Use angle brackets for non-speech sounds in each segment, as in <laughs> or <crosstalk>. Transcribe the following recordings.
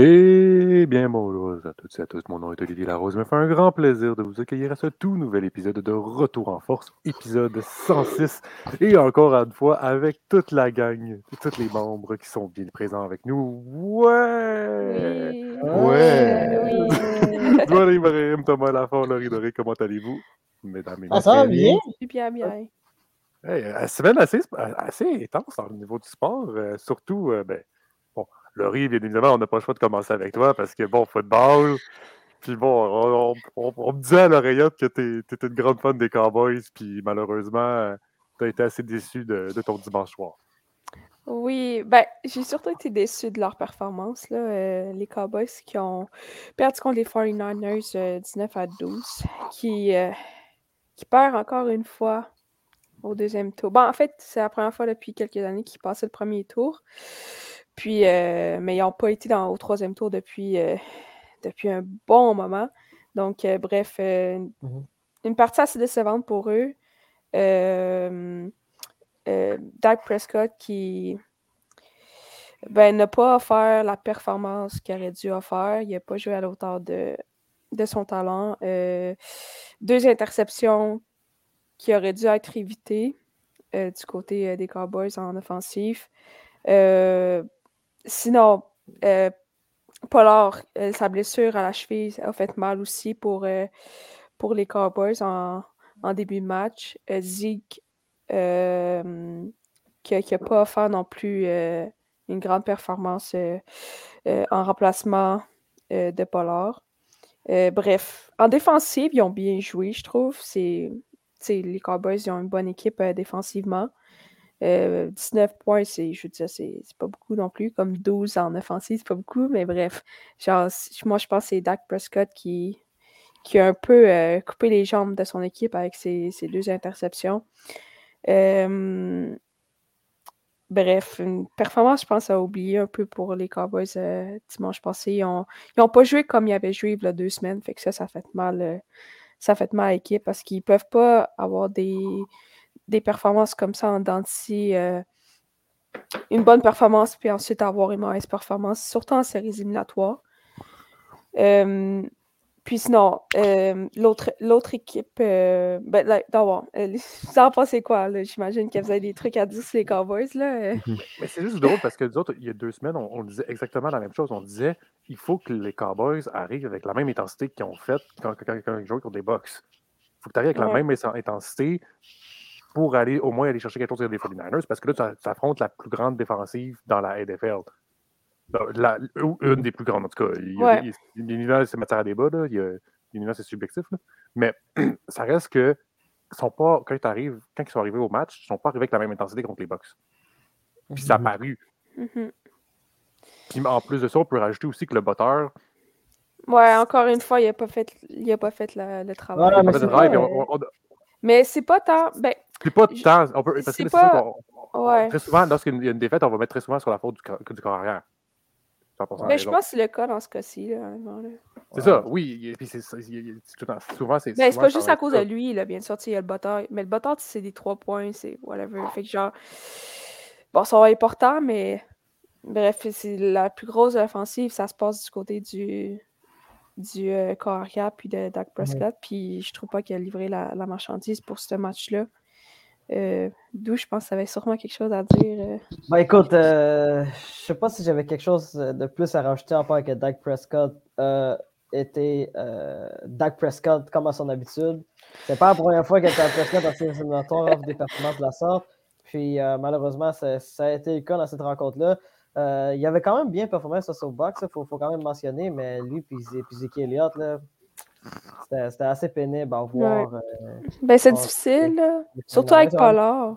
Eh bien, bonjour à toutes et à tous. Mon nom est Olivier Larose. Il me fait un grand plaisir de vous accueillir à ce tout nouvel épisode de Retour en Force, épisode 106. Et encore une fois, avec toute la gang, tous les membres qui sont bien présents avec nous. Ouais! Oui. Ouais! Oui. Ibrahim, Thomas Lafont, Laurie Doré, comment allez-vous, mesdames et Ah, ça va messieurs? bien? Bien, bien. Hey, euh, semaine assez, assez intense au niveau du sport, euh, surtout, euh, ben, Laurie, bien évidemment, on n'a pas le choix de commencer avec toi parce que, bon, football, puis bon, on, me disait à l'oreillette que tu étais une grande fan des Cowboys, puis malheureusement, tu as été assez déçu de, ton dimanche soir. Oui, ben, j'ai surtout été déçue de leur performance, là. euh, les Cowboys qui ont perdu contre les 49ers euh, 19 à 12, qui, euh, qui perd encore une fois au deuxième tour. Bon, en fait, c'est la première fois depuis quelques années qu'ils passaient le premier tour. Puis, euh, mais ils n'ont pas été dans, au troisième tour depuis, euh, depuis un bon moment. Donc, euh, bref, Mhm. une partie assez décevante pour eux. Dak Prescott qui ben, n'a pas offert la performance qu'il aurait dû offrir. Il n'a pas joué à la hauteur de, de son talent. Deux interceptions qui auraient dû être évitées du côté des Cowboys en offensif. Euh, sinon, euh, euh, sa blessure à la cheville a fait mal aussi pour, euh, les Cowboys en, début de match. Euh, euh, qui n'a pas offert non plus une grande performance en remplacement de Pollard. Bref, en défensive, ils ont bien joué, je trouve. Les Cowboys ont une bonne équipe défensivement. Euh, 19 points, c'est, je veux dire, c'est, pas beaucoup non plus. Comme 12 en offensive, c'est pas beaucoup, mais bref. Genre, moi, je pense que c'est Dak Prescott qui, qui a un peu euh, coupé les jambes de son équipe avec ses, ses deux interceptions. Euh, bref, une performance, je pense, à oublier un peu pour les Cowboys euh, dimanche passé. Ils n'ont ont pas joué comme ils avaient joué il y a deux semaines. Fait que ça, ça fait mal. euh, ça fait mal à l'équipe parce qu'ils peuvent pas avoir des, des performances comme ça en dents euh, une bonne performance, puis ensuite avoir une mauvaise performance, surtout en séries éliminatoires. Euh, puis sinon, euh, l'autre l'autre équipe, euh, ben, là, d'abord, euh, vous en pensez quoi? là? J'imagine que vous avez des trucs à dire sur les Cowboys. Là. euh. Mais c'est juste drôle parce que nous autres, il y a deux semaines, on, on disait exactement la même chose. On disait il faut que les Cowboys arrivent avec la même intensité qu'ils ont faite quand, quand, quand ils jouent contre des Bucks. Il faut que tu arrives avec la même intensité pour aller au moins aller chercher quelque chose sur les 49ers parce que là, tu affrontes la plus grande défensive dans la NFL. La- ou une des plus grandes, en tout cas. Ouais. L'univers, c'est matière à débat. Là. Il y a- L'univers, c'est subjectif. là. Mais <clears throat> ça reste que ils sont pas, quand, ils arrivent, quand ils sont arrivés au match, ils sont pas arrivés avec la même intensité contre les Bucks. Puis ça a paru. Mhm. Puis en plus de ça, on peut rajouter aussi que le botteur. Ouais, encore une fois, il n'a pas fait, il a pas fait le, le travail. Ouais, Mais c'est pas tant. Ben, c'est pas Je- tant. On peut, parce que pas- ouais. Très souvent, lorsqu'il y a une défaite, on va mettre très souvent sur la faute du, corps- du corps arrière. 100% Ben, je pense que c'est le cas dans ce cas-ci. Là. C'est ça, oui. Temps- souvent, c'est. Ben, c'est pas juste à cause ça. de lui, là, bien sûr, il y a le bâtard. Mais le bâtard, c'est des trois points, c'est whatever. Fait que genre. Bon, ça va être important, mais. Bref, c'est la plus grosse offensive, ça se passe du côté du. Du euh, corps arrière, puis de Dak Prescott. Puis je trouve pas qu'il a livré la, la marchandise pour ce match-là. Euh, D'où je pense que ça avait sûrement quelque chose à dire. euh. Ben écoute, euh, je sais pas si j'avais quelque chose de plus à rajouter en part que Dak Prescott était Dak Prescott comme à son habitude. C'est pas la première fois que Dak Prescott a éliminatoires offre des performances de la sorte. Puis malheureusement, ça, a été le cas dans cette rencontre-là. Il avait quand même bien performé sur au box, il faut, faut quand même mentionner, mais lui puis puis Zeke Elliott, là, c'était assez pénible à voir. euh, Ben, c'est difficile, là. Surtout avec 49ers,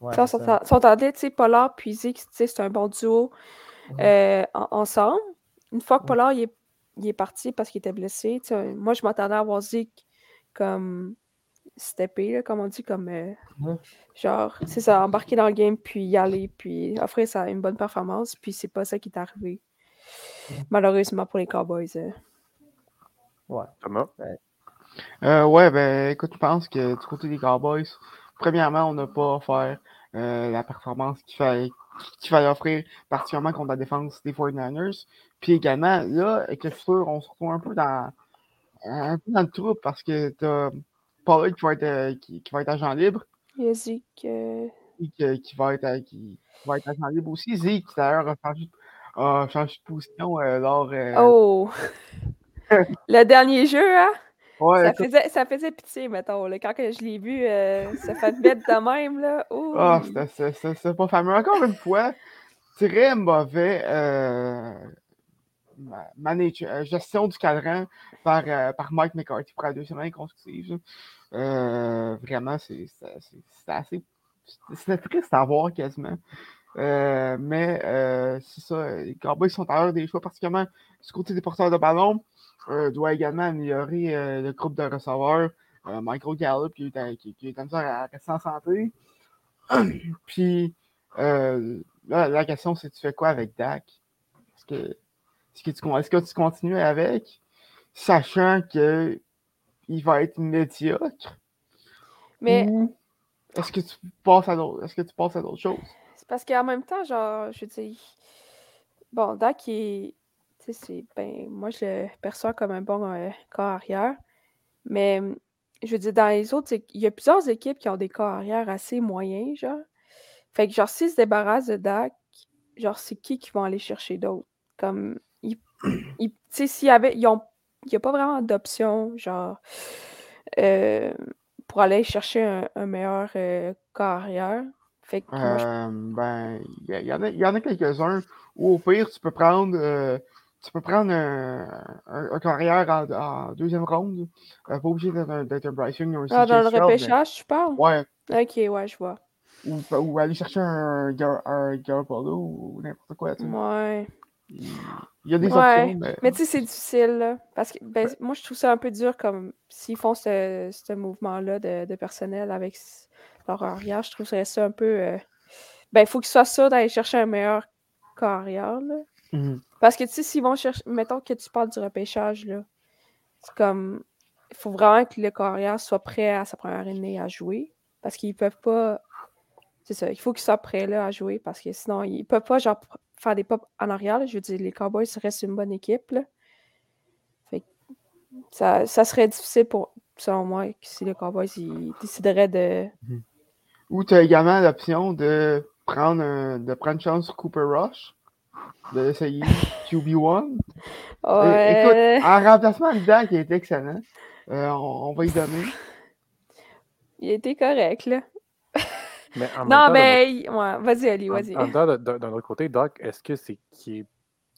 ouais. Ça, ça. tu sais, Pollard puis Zeke, c'est un bon duo euh, en- ensemble. Une fois que. Pollard il est, il est parti parce qu'il était blessé, moi, je m'attendais à voir Zeke comme stepper, là, comme on dit, comme euh, genre, c'est ça, embarquer dans le game, puis y aller, puis offrir ça une bonne performance, puis c'est pas ça qui est arrivé. Malheureusement pour les Cowboys. euh. Ouais. Thomas? Euh, ouais, ben écoute, je pense que du côté des Cowboys, premièrement, on n'a pas offert euh, la performance qu'il fallait, qu'il fallait offrir, particulièrement contre la défense des 49ers. Puis également, là, avec le futur, on se retrouve un peu dans, un peu dans le trou parce que t'as Paul qui va être, euh, qui, qui va être agent libre. Il y a Zeke. euh, Zeke, qui, va être, qui, qui va être agent libre aussi. Zeke, qui d'ailleurs, a changé, a changé de position euh, lors. euh, Oh! Le dernier jeu, hein? ouais, Ça faisait, ça faisait pitié, mettons. Là. Quand je l'ai vu euh, se faire mettre de même, là. Oh! pas fameux. Encore une fois, très mauvais euh, manage- euh, gestion du cadran par, euh, par Mike McCarthy pour la deuxième année consécutive. là. Euh, vraiment, c'est assez. C'était triste à voir quasiment. Mais c'est ça, les Cowboys sont à l'heure des choix, particulièrement du côté des porteurs de ballon. Euh, doit également améliorer euh, le groupe de receveurs. Euh, Michael Gallup qui est, qui, qui est comme ça à rester en santé. <clears throat> Puis là, la question c'est tu fais quoi avec Dak? Est-ce que, tu, que continues avec, sachant que il va être médiocre? Mais Ou est-ce que tu passes à d'autres, est-ce que tu passes à d'autres choses? c'est parce qu'en même temps, genre, je veux dire. Bon, Dak, il est- Ben, moi, je le perçois comme un bon euh, corps arrière. Mais, je veux dire, dans les autres, il y a plusieurs équipes qui ont des corps assez moyens, genre. Fait que, genre, s'ils se débarrassent de Dak, genre, c'est qui qui vont aller chercher d'autres? Comme, tu sais, s'il y avait, il n'y a pas vraiment d'option, genre, euh, pour aller chercher un, meilleur euh, corps arrière. Fait que, Euh, ben, il y, y en a, a quelques-uns où au pire, tu peux prendre, euh, tu peux prendre un, un, un carrière en, en deuxième ronde. Euh, pas obligé d'être un, Young ou un ah, dans le repêchage, tu parles? Ouais, Ok, ouais, je vois. ou, ou aller chercher un, un Garoppolo ou n'importe quoi. tu sais. Ouais. Il y a des Ouais, options, mais, Mais tu sais, c'est difficile, là, parce que ben, moi, je trouve ça un peu dur comme s'ils font ce, ce mouvement-là de, de personnel avec leur arrière. Je trouverais ça un peu. euh, Ben, il faut qu'ils soient sûrs d'aller chercher un meilleur carrière, là. Mhm. Parce que, tu sais, s'ils vont chercher. Mettons que tu parles du repêchage, là. C'est comme. Il faut vraiment que le carrière soit prêt à sa première année à jouer. Parce qu'ils peuvent pas. C'est ça, il faut qu'ils soient prêts là, à jouer parce que sinon, ils peuvent pas genre faire des pas en arrière. Je veux dire, les Cowboys restent une bonne équipe. Là. Fait que ça, ça serait difficile pour, selon moi, si les Cowboys ils décideraient de. Ou tu as également l'option de prendre, un- de prendre chance sur Cooper Rush, de l'essayer QB1. Euh, Ouais. écoute, en remplacement de Dak, qui est excellent, euh, on, on va y donner. Il était correct, là. Mais en Non, temps, mais. Ouais, vas-y, Ali, vas-y. en temps, d'un autre côté, Doc, est-ce que c'est qui est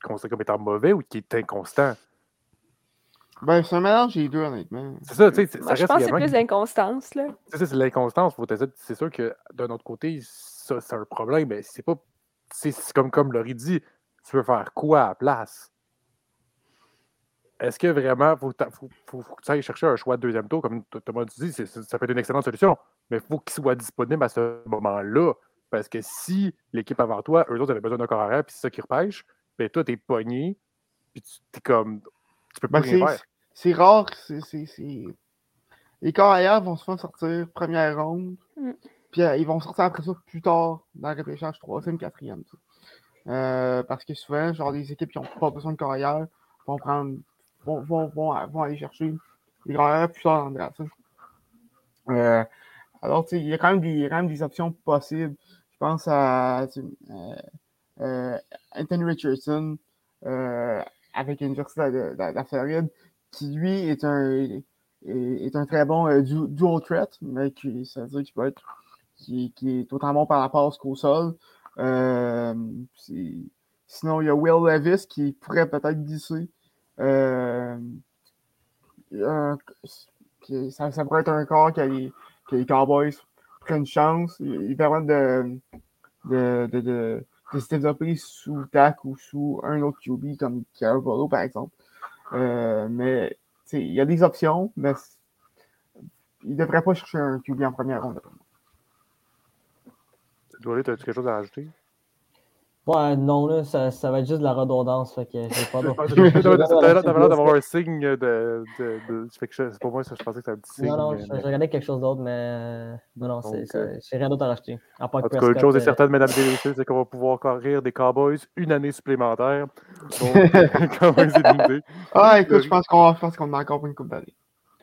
considéré comme étant mauvais ou qui est inconstant? Ben, c'est un mélange des deux, honnêtement. C'est ça, tu sais, je reste pense que c'est plus d'inconstance, là. C'est ça, c'est l'inconstance. C'est sûr que d'un autre côté, ça, c'est un problème, mais c'est pas. C'est comme, comme Laurie dit, tu veux faire quoi à la place? Est-ce que vraiment, faut, ta- faut, faut- faut que tu ailles chercher un choix de deuxième tour, comme Thomas dit, ça peut être une excellente solution, mais il faut qu'il soit disponible à ce moment-là. Parce que si l'équipe avant toi, eux autres avaient besoin d'un corps arrière, puis c'est ça qui repêche, ben toi, t'es pogné, puis tu t'es comme. Tu peux pas Ben, rien c'est- faire. c'est rare. c'est- Les carrières vont souvent sortir première ronde, Mm. Puis euh, ils vont sortir après ça plus tard dans le repêchage troisième, quatrième. tu sais. Euh, parce que souvent, genre, des équipes qui n'ont pas besoin de carrière vont prendre, vont, vont, vont, vont aller chercher des carrières plus tard dans le draft. Euh, alors, il y a quand même des, des options possibles. Je pense à euh, euh, Anthony Richardson avec l'Université de, de- la Floride, qui lui est un, est, est un très bon du- dual threat, mais qui, ça veut dire qu'il peut être qui, est autant bon par la passe qu'au sol. Euh, sinon, il y a Will Levis qui pourrait peut-être glisser. Euh, ça, pourrait être un corps que les, Cowboys prennent une chance. Ils, permettent de, se développer sous TAC ou sous un autre QB comme Garoppolo, par exemple. Euh, mais il y a des options, mais il ne devrait pas chercher un QB en première ronde. Doris, as-tu quelque chose à rajouter? Ouais, non, là, ça, ça va être juste de la redondance. Fait que j'ai pas. <laughs> <laughs> T'avais l'air d'avoir un signe de. de, de... Fait que je- pour moi, ça, je pensais que c'était un petit signe. Non, non, je, mais- je regardais quelque chose d'autre, mais non, non, j'ai rien d'autre à rajouter. À part En tout cas, une chose est euh, certaine, mesdames et messieurs, c'est qu'on va pouvoir encore rire des Cowboys une année supplémentaire. Donc, <laughs> Cowboys éliminés. Ah, écoute, je pense qu'on je pense qu'on a encore pour une coupe d'année.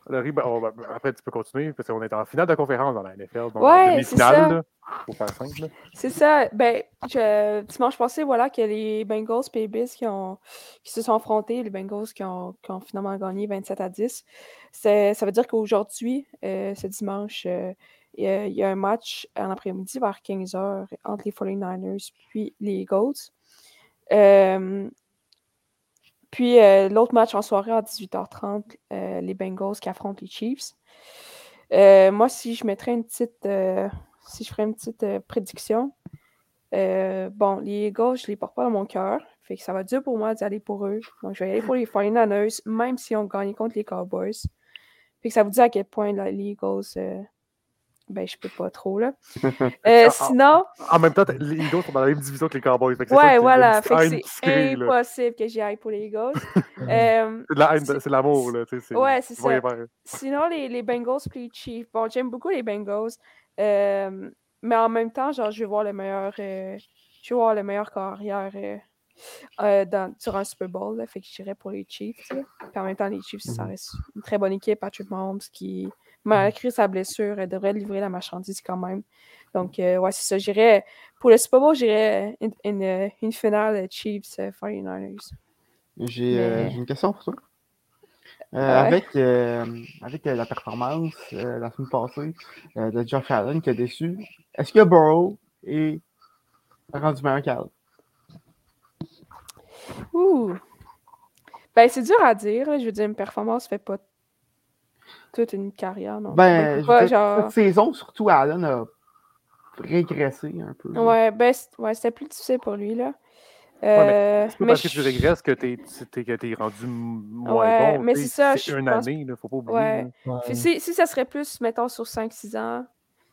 On après, tu peux continuer, parce qu'on est en finale de conférence dans la NFL. Donc, Ouais, en c'est demi-finale, ça. faut faire simple. C'est ça. Ben, je- dimanche passé, voilà, que les Bengals et les Bills qui, ont, qui se sont affrontés, les Bengals qui ont, qui ont finalement gagné 27 à 10. C'est- Ça veut dire qu'aujourd'hui, euh, ce dimanche, euh, il y, a- il y a un match en après-midi vers 15h entre les 49ers puis les Eagles. Euh, puis euh, l'autre match en soirée à 18h30, euh, les Bengals qui affrontent les Chiefs. Euh, moi, si je mettrais une petite. si je ferais une petite prédiction, bon, les Eagles, je les porte pas dans mon cœur. Fait que ça va dur pour moi d'y aller pour eux. Donc, je vais y aller pour les 49ers, même si on gagne contre les Cowboys. Fait que ça vous dit à quel point les Eagles, ben, je peux pas trop, là. <laughs> Euh, sinon, En même temps, les Eagles sont dans la même division que les Cowboys. fait que ouais, voilà. Fait que c'est là. impossible que j'y aille pour les Eagles. Euh, <laughs> C'est de la haine, C'est- c'est de l'amour, là. Ouais, c'est ça. Sinon, les, les Bengals puis les Chiefs. Bon, j'aime beaucoup les Bengals. euh, mais en même temps, genre, je vais voir le meilleur. euh, je vais voir le meilleur carrière euh, euh, dans, sur un Super Bowl. Là, fait que j'irais pour les Chiefs. là. Puis en même temps, les Chiefs, ça Mhm. reste une très bonne équipe. Patrick Mahomes qui, malgré sa blessure, elle devrait livrer la marchandise quand même. Donc, euh, ouais, c'est ça. J'irais. Pour le Super Bowl, j'irais une, une, une finale Chiefs euh, 49ers. J'ai euh, Mais- une question pour toi. Euh, Ouais. Avec, euh, avec euh, la performance euh, la semaine passée euh, de Josh Allen qui a déçu, est-ce que Burrow est rendu meilleur qu'Allen? Ouh! Ben, c'est dur à dire. là. Je veux dire, une performance fait pas toute une carrière, non? Ben, pas, genre... cette saison, surtout Allen a régressé un peu. Ouais, ben, ouais, c'était plus difficile pour lui, là. Euh, C'est pas mais parce que tu régresses que t'es que t'es rendu moins Ouais, bon. mais tu c'est ça, C'est je une pense- année, il faut pas oublier. Ouais. là. ouais. Puis si, si ça serait plus, mettons, sur 5-6 ans,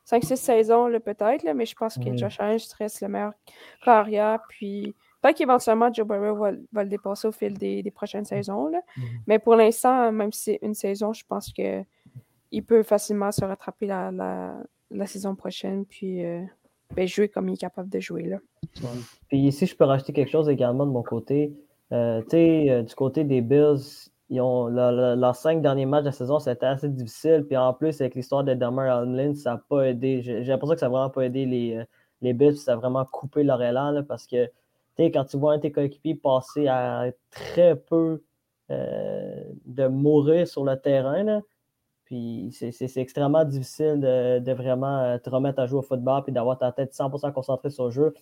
5-6 saisons, là, peut-être, là, mais je pense que Mm. Josh Allen reste le meilleur carrière. Puis peut-être qu'éventuellement, Joe Burrow va, va le dépasser au fil des, des prochaines saisons. Là. Mhm. Mais pour l'instant, même si c'est une saison, je pense que il peut facilement se rattraper la, la, la saison prochaine, puis euh, ben, jouer comme il est capable de jouer. Là. Puis ici, je peux rajouter quelque chose également de mon côté. Euh, tu sais, euh, du côté des Bills, ils ont, leurs cinq derniers matchs de la saison, c'était assez difficile. Puis en plus, avec l'histoire de Damar Hamlin, ça n'a pas aidé. J'ai l'impression que ça n'a vraiment pas aidé les, euh, les Bills. Ça a vraiment coupé leur élan. là, parce que, quand tu vois un tes coéquipiers passer à très peu euh, de mourir sur le terrain, là, puis c'est- extrêmement difficile de, de vraiment euh, te remettre à jouer au football puis d'avoir ta tête 100% concentrée sur le jeu.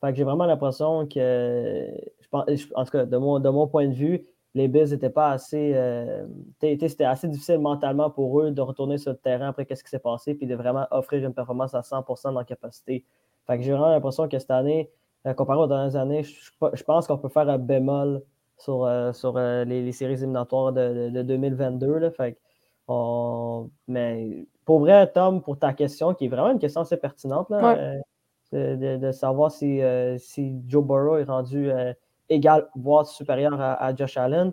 Fait que j'ai vraiment l'impression que, je pense, en tout cas, de mon, de mon point de vue, les Bills n'étaient pas assez. euh, C'était assez difficile mentalement pour eux de retourner sur le terrain après ce qui s'est passé puis de vraiment offrir une performance à 100% de leur capacité. Fait que j'ai vraiment l'impression que cette année, comparé aux dernières années, je, pense qu'on peut faire un bémol sur, euh, sur euh, les, les séries éliminatoires de, de- de 2022. Là. Fait on- Mais pour vrai, Tom, pour ta question, qui est vraiment une question assez pertinente, là, Ouais. euh, de, savoir si, euh, si Joe Burrow est rendu euh, égal, voire supérieur à, à Josh Allen.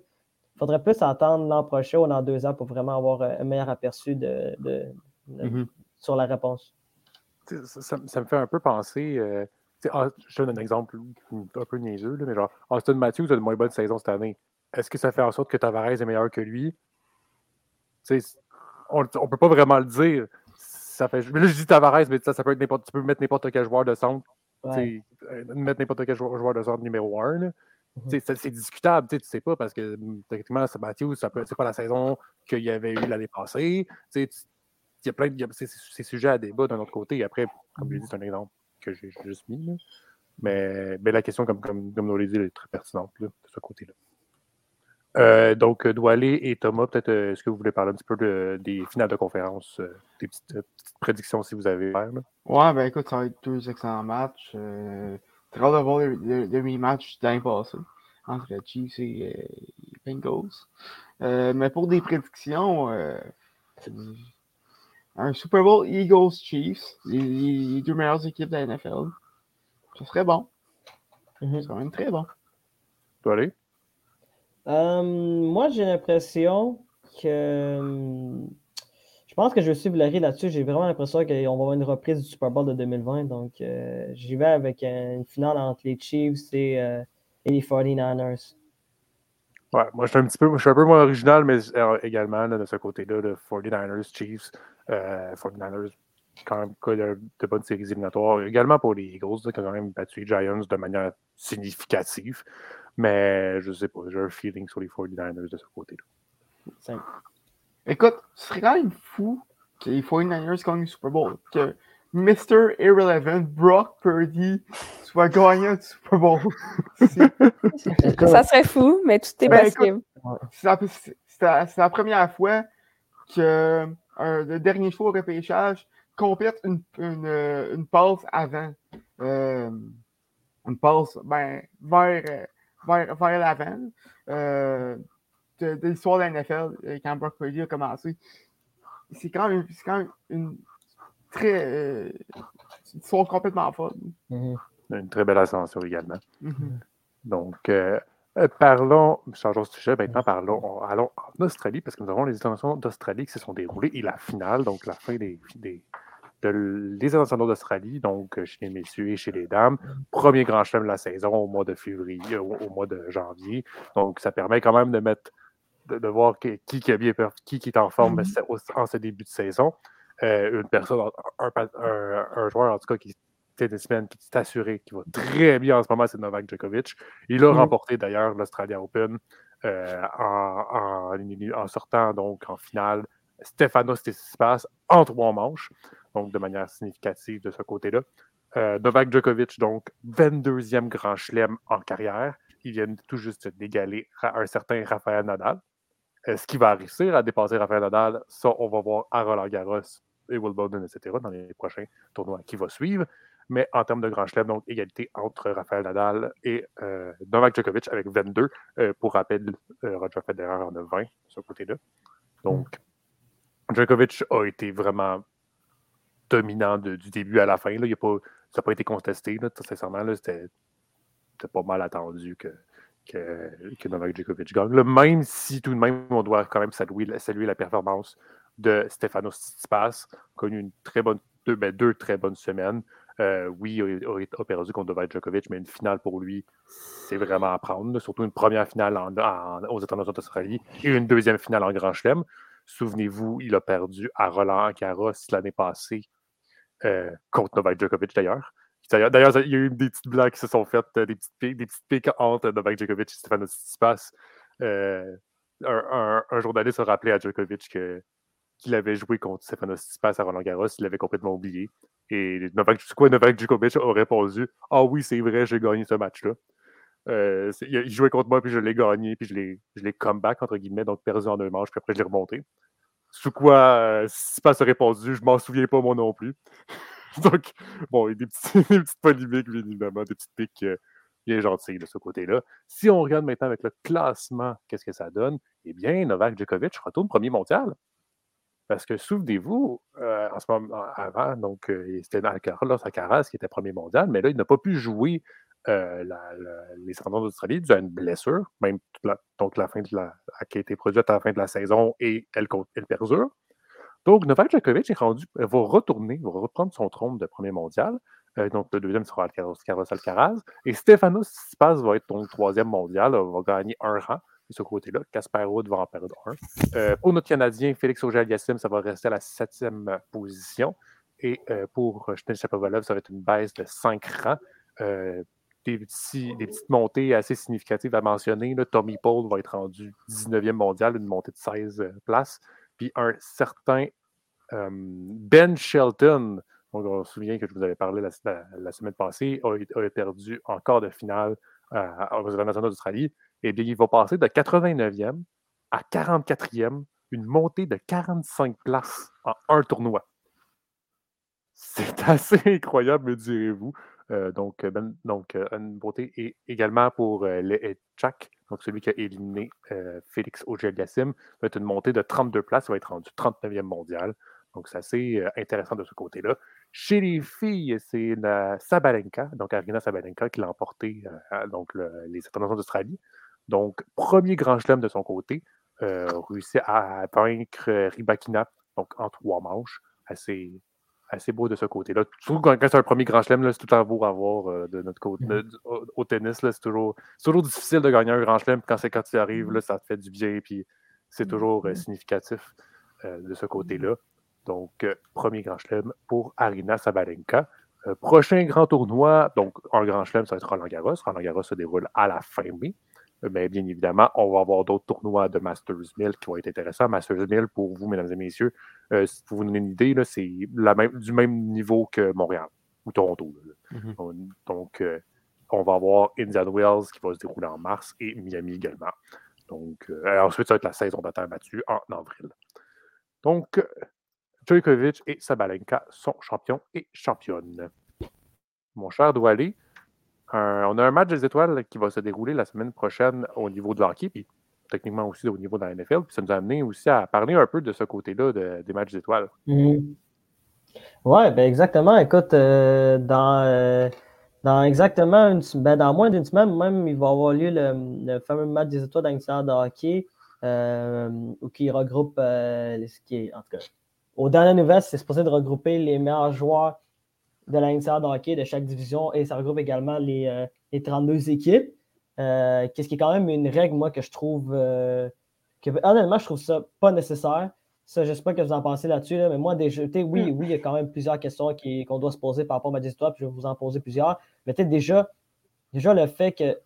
Il faudrait plus attendre l'an prochain ou dans deux ans pour vraiment avoir euh, un meilleur aperçu de, de- de- Mhm. sur la réponse. Ça me fait un peu penser. Ah, je donne un exemple un peu niaiseux, là, mais genre, Austin Matthews a une moins bonne saison cette année. Est-ce que ça fait en sorte que Tavares est meilleur que lui? On ne peut pas vraiment le dire. Ça fait, mais là, je dis Tavares, mais ça, ça peut être n'importe, tu peux mettre n'importe quel joueur de centre. Ouais. euh, Mettre n'importe quel joueur, joueur de centre numéro 1. Mhm. C'est discutable, tu sais, pas, parce que hum, techniquement, c'est Matthews, ça peut c'est pas la saison qu'il y avait eu l'année passée. Il y a plein de. y a- C'est c'est sujet à débat d'un autre côté. Après, comme je l'ai dit, c'est un exemple que j'ai juste mis. Mais, la question, comme, comme, comme dit, est très pertinente de ce côté-là. Euh, donc, euh, Doualé et Thomas, peut-être, euh, est-ce que vous voulez parler un petit peu de- des finales de conférence, des petites, prédictions si vous avez faire? Ouais, ben écoute, ça va être deux excellents matchs. Euh, très de voir le, le, le rematch passée entre Chiefs et Bengals. Mais pour des prédictions, un Super Bowl Eagles Chiefs, les, les deux meilleures équipes de la NFL, ce serait bon. Mhm. C'est quand même très bon. Tu dois aller? Euh, moi, j'ai l'impression que. euh, Je pense que je vais suivre Larry là-dessus. J'ai vraiment l'impression qu'on va avoir une reprise du Super Bowl de 2020. Donc, euh, j'y vais avec une finale entre les Chiefs et, euh, et les 49ers. Ouais, moi, je suis un petit peu, je suis un peu moins original, mais euh, également, là, de ce côté-là, le 49ers, Chiefs, euh, 49ers, quand même, a de, de bonnes séries éliminatoires. Également pour les Eagles, qui ont quand même battu les Giants de manière significative. Mais je sais pas, j'ai un feeling sur les 49ers de ce côté-là. Simple. Écoute, ce serait quand même fou que les 49ers gagnent le Super Bowl. Que Mr. Irrelevant, Brock Purdy, soit gagnant du Super Bowl. <laughs> Ça serait fou, mais tout est Ben, possible. C'est la, c'est- c'est la- c'est la première fois que euh, le dernier choix au repêchage complète une, une, euh, une passe avant. Euh, une passe ben, vers, euh, vers, vers l'avant euh, de, de l'histoire de la NFL quand Brock Purdy a commencé. C'est quand même, c'est quand même une très. euh, une histoire complètement folle. Mhm. Une très belle ascension également. Mhm. Donc, parlons, changeons de sujet, maintenant parlons, allons en Australie, parce que nous avons les internationaux d'Australie qui se sont déroulés et la finale, donc la fin des, des, de l- des internationaux d'Australie, donc euh, chez les messieurs et chez les dames. Premier grand chelem de la saison au mois de février, au, au mois de janvier. Donc, ça permet quand même de mettre, de, de voir qui, qui, a bien qui, qui est en forme au- en ce début de saison. Euh, une personne, un, un- un joueur en tout cas qui tennisman qui s'est assuré qu'il va très bien en ce moment, c'est Novak Djokovic. Il a Mhm. remporté d'ailleurs l'Australia Open euh, en, en- en sortant donc en finale Stefanos Tsitsipas en trois manches, donc de manière significative de ce côté-là. Euh, Novak Djokovic, donc 22e grand chelem en carrière. Il vient tout juste d'égaler un certain Rafael Nadal. Est-ce qu'il va réussir à dépasser Rafael Nadal? Ça, on va voir à Roland Garros et Wimbledon, etc., dans les prochains tournois qui vont suivre. Mais en termes de grand chelem, donc égalité entre Rafael Nadal et euh, Novak Djokovic avec 22. Euh, pour rappel, euh, Roger Federer en a 20 de ce côté-là. Donc, Djokovic a été vraiment dominant du début à la fin. Là. Il a pas, ça n'a pas été contesté, là, sincèrement. là, C'était c'était pas mal attendu que, que, Novak Djokovic gagne. Même si tout de même, on doit quand même saluer, saluer la performance de Stefanos Tsitsipas, connu une très bonne, deux, ben, deux très bonnes semaines. Euh, oui, il a, perdu contre Novak Djokovic, mais une finale pour lui, c'est vraiment à prendre. Surtout une première finale aux internationaux d'Australie et une deuxième finale en Grand Chelem. Souvenez-vous, il a perdu à Roland Garros l'année passée euh, contre Novak Djokovic d'ailleurs. D'ailleurs, il y a eu des petites blagues qui se sont faites, euh, des petites des piques entre Novak Djokovic et Stefanos Tsitsipas. Un, journaliste a rappelé à Djokovic qu'il avait joué contre Stefanos Tsitsipas à Roland Garros, il l'avait complètement oublié. Et Novak, quoi, Novak Djokovic a répondu Ah oui, c'est vrai, j'ai gagné ce match-là. Euh, il, jouait contre moi, puis je l'ai gagné, puis je l'ai, je comeback, entre guillemets, donc perdu en deux manches, puis après je l'ai remonté. Sous quoi euh, Tsitsipas a répondu Je m'en souviens pas, moi non plus. <laughs> donc, bon, il y a <laughs> des petites polémiques, bien évidemment, des petites piques euh, bien gentilles de ce côté-là. Si on regarde maintenant avec le classement, qu'est-ce que ça donne? Eh bien, Novak Djokovic retourne premier mondial. Parce que souvenez-vous, euh, en ce moment, avant, donc euh, c'était Carlos Alcaraz qui était premier mondial, mais là, il n'a pas pu jouer euh, les Internationaux d'Australie dû à une blessure, même donc la fin de la, qui a été produite à la fin de la saison et elle, perdure. Donc, Novak Djokovic est rendu, va retourner, va reprendre son trône de premier mondial. Donc, le deuxième sera Alcaraz, Carlos Alcaraz. Et Stefanos Tsitsipas va être donc troisième mondial, va gagner un rang de ce côté-là. Casper Wood va en perdre un. Euh, pour notre Canadien, Félix Auger-Aliassime, ça va rester à la septième position. Et euh, pour Shnel Shapovalov, ça va être une baisse de cinq rangs. Euh, des, petites montées assez significatives à mentionner. Tommy Paul va être rendu 19e mondial, une montée de 16 euh, places. Puis un certain euh, Ben Shelton, on se souvient que je vous avais parlé la, semaine passée, a, a perdu en quart de finale euh, aux internationaux d'Australie. Eh bien, il va passer de 89e à 44e, une montée de 45 places en un tournoi. C'est <laughs> assez incroyable, me direz-vous. Euh, donc, euh, ben- euh, une beauté. Et également pour euh, le Chak, donc celui qui a éliminé Félix Auger-Aliassime, ça va être une montée de 32 places, ça va être rendu 39e mondial. Donc, c'est assez intéressant de ce côté-là. Chez les filles, c'est Sabalenka, donc Arina Sabalenka, qui l'a emporté donc les internationaux d'Australie. Donc, premier grand chelem de son côté, euh, réussi à vaincre Ribakina, donc en trois manches. Assez, assez beau de ce côté-là. Surtout quand, c'est un premier grand chelem, c'est tout à beau à voir de notre côté. Mhm. au, tennis, c'est toujours, toujours, difficile de gagner un grand chelem. Quand c'est quand tu arrives, là, ça te fait du bien, puis c'est toujours Mhm. significatif de ce côté-là. Donc, euh, premier grand chelem pour Arina Sabalenka. Euh, prochain grand tournoi, donc un grand chelem, ça va être Roland Garros. Roland Garros se déroule à la fin mai. Euh, Mais bien évidemment, on va avoir d'autres tournois de Masters 1000 qui vont être intéressants. Masters 1000, pour vous, mesdames et messieurs, euh, pour vous donner une idée, c'est du même niveau que Montréal ou Toronto. Là. Mhm. On, donc, euh, on va avoir Indian Wells qui va se dérouler en mars et Miami également. Donc, euh, ensuite, ça va être la saison de terre battue en avril. Donc, Djokovic et Sabalenka sont champions et championnes. Mon cher Doualé, un- on a un match des étoiles qui va se dérouler la semaine prochaine au niveau de l'hockey, puis techniquement aussi au niveau de la NFL. Ça nous a amené aussi à parler un peu de ce côté-là de- des matchs d'étoiles. Mhm. Ouais, ben exactement. Écoute, euh, dans, euh, dans exactement une, ben, dans moins d'une semaine, même, il va avoir lieu le, fameux match des étoiles dans de hockey, euh, où qui regroupe euh, ce qui en tout cas, aux dernières nouvelles, c'est supposé regrouper les meilleurs joueurs de la NCAA de hockey de chaque division et ça regroupe également les, euh, les 32 équipes. Euh, Qu'est-ce qui est quand même une règle, moi, que je trouve euh, que honnêtement, je trouve ça pas nécessaire. Ça, je ne sais pas ce que vous en pensez là-dessus, là, mais moi, déjà, tu sais, oui, oui, il y a quand même plusieurs questions qu'on doit se poser par rapport à ma histoire, puis je vais vous en poser plusieurs. Mais tu sais, déjà, déjà, le fait que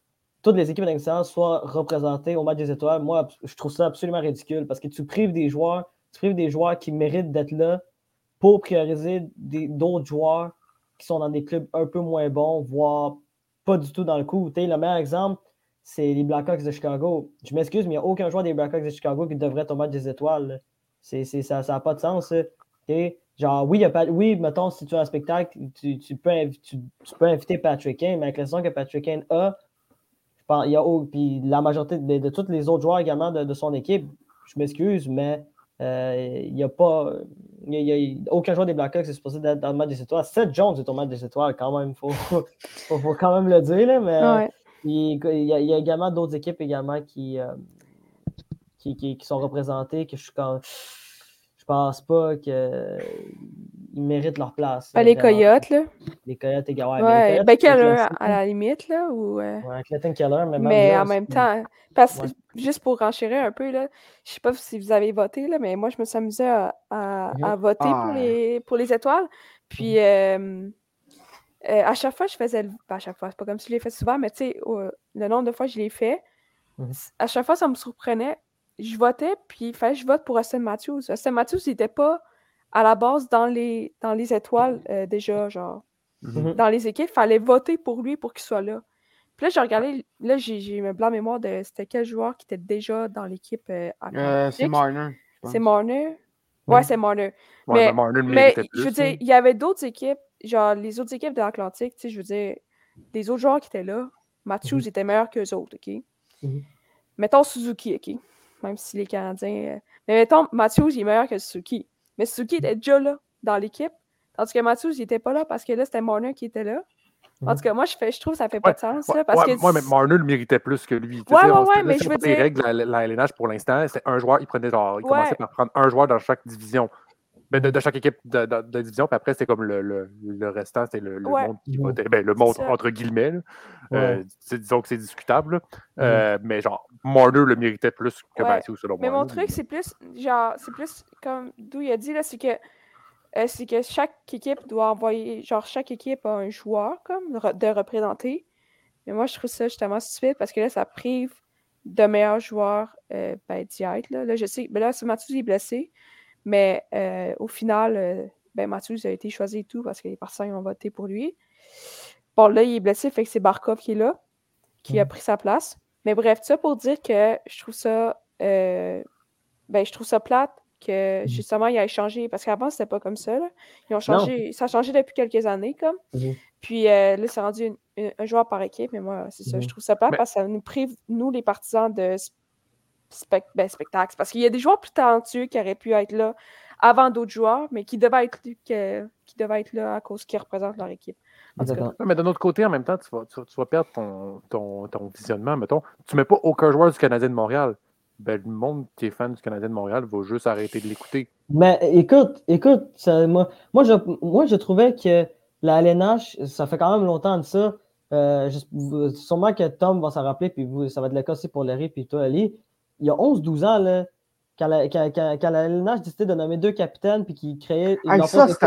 toutes les équipes d'excellence soient représentées au match des étoiles, moi, je trouve ça absolument ridicule parce que tu prives des joueurs, tu prives des joueurs qui méritent d'être là pour prioriser d'autres joueurs qui sont dans des clubs un peu moins bons, voire pas du tout dans le coup. Le meilleur exemple, c'est les Blackhawks de Chicago. Je m'excuse, mais il n'y a aucun joueur des Blackhawks de Chicago qui devrait match des étoiles. ça n'a pas de sens. Genre, oui, y a pas, oui, mettons, si tu as un spectacle, tu, tu peux, tu, peux inviter Patrick Kane, mais avec la saison que Patrick Kane a, je pense, y a, puis la majorité de, tous les autres joueurs également de, son équipe, je m'excuse, mais il n'y a pas. y a- il y a- aucun joueur des Blackhawks est supposé être dans le match des étoiles. Seth Jones est au match des étoiles, quand même. Il faut, faut, faut quand même le dire, là, mais Ouais. il, il y a, il y a également d'autres équipes également qui, euh, qui, qui- qui sont représentées que je quand je pense pas qu'ils méritent leur place. Là, les. Coyotes, là. Les Coyotes également. Ouais, Ouais, les ben, Coyotes, Keller, à la limite, là, ou... euh, Ouais, Clayton Keller, mais, même Mais en même temps, parce. Juste pour renchérir un peu, là, je sais pas si vous avez voté, là, mais moi, je me suis amusée à, à- Mhm. à voter Ah. pour, les, pour les étoiles. Puis, euh, euh, à chaque fois, je faisais le. ben, à chaque fois, c'est pas comme si je l'ai fait souvent, mais tu sais, le nombre de fois que je l'ai fait, Mhm. à chaque fois, ça me surprenait. Je votais, puis il fallait que je vote pour Austin Matthews. Austin Matthews, il était pas à la base dans les, dans les étoiles euh, déjà, genre Mhm. dans les équipes, il fallait voter pour lui pour qu'il soit là. Puis là, j'ai regardé, là, j'ai un blanc mémoire de c'était quel joueur qui était déjà dans l'équipe euh, Euh, c'est. Marner. C'est Marner? Ouais, c'est Marner. Ouais, Mais- mais Marner Mais je veux dire, il y avait d'autres équipes, genre les autres équipes de l'Atlantique, tu sais, je veux dire, les autres joueurs qui étaient là, Matthews Mhm. était meilleur qu'eux autres, OK? Mhm. Mettons Suzuki, OK? Même si les Canadiens... euh, Mais mettons, Matthews, il est meilleur que Suzuki. Mais Suzuki était déjà là, dans l'équipe, tandis que Matthews, il était pas là parce que là, c'était Marner qui était là. En Mhm. tout cas, moi, je, fais, je trouve que ça fait pas Ouais, de sens, Ouais, là, parce ouais, que... ouais, mais Marner le méritait plus que lui. Tu Ouais, sais, ouais, c'est- mais c'est je veux les dire- règles, la, la LNH pour l'instant, c'est un joueur, il prenait genre, il Ouais. commençait par prendre un joueur dans chaque division. Ben, de, de chaque équipe de, de- de division, puis après, c'était comme le, le, le restant, c'était le, le Ouais. monde qui Mhm. votait. Ben, le monde, entre guillemets. Euh, c'est- disons que c'est discutable. Euh, mais genre, Marner le méritait plus que Ouais. Matthews, selon Mais moi. mon là. truc, c'est plus, genre, c'est plus comme d'où il a dit, là, c'est que, euh, c'est que chaque équipe doit envoyer, genre, chaque équipe a un joueur, comme, de re- de représenter. Mais moi, je trouve ça justement stupide parce que là, ça prive de meilleurs joueurs euh, ben, d'y être, là. Là, je sais, ben là, c'est Matthews est blessé, mais euh, au final, ben, Matthews a été choisi et tout parce que les partisans ont voté pour lui. Bon, là, il est blessé, fait que c'est Barkov qui est là, qui a Mhm. pris sa place. Mais bref, ça pour dire que je trouve ça ben, je trouve ça plate que Mhm. justement il a changé parce qu'avant c'était pas comme ça. là. Ils ont changé, ça a changé depuis quelques années comme. Mhm. Puis euh, là, c'est rendu une- une- un joueur par équipe, mais moi, c'est ça, je trouve ça Mais- parce que ça nous prive, nous, les partisans de sp- spec- ben, spectacles. Parce qu'il y a des joueurs plus talentueux qui auraient pu être là avant d'autres joueurs, mais qui devaient être, que- qui devaient être là à cause qu'ils représentent leur équipe. En tout cas, Exactement. Ouais, Mais d'un autre côté, en même temps, tu vas, tu, vas- tu vas perdre ton, ton, ton visionnement. Mettons, tu mets pas aucun joueur du Canadien de Montréal. Ben, le monde qui est fan du Canadien de Montréal va juste arrêter de l'écouter. Mais écoute, écoute, ça- moi, moi, je, moi, je trouvais que la LNH, ça fait quand même longtemps de ça. Euh, je- sûrement que Tom va s'en rappeler, puis vous, ça va être le cas aussi pour Larry, puis toi, Ali. Il y a 11-12 ans, là, quand la, quand, quand- quand la LNH décidait de nommer deux capitaines, puis qui créait Hey, ça, c'était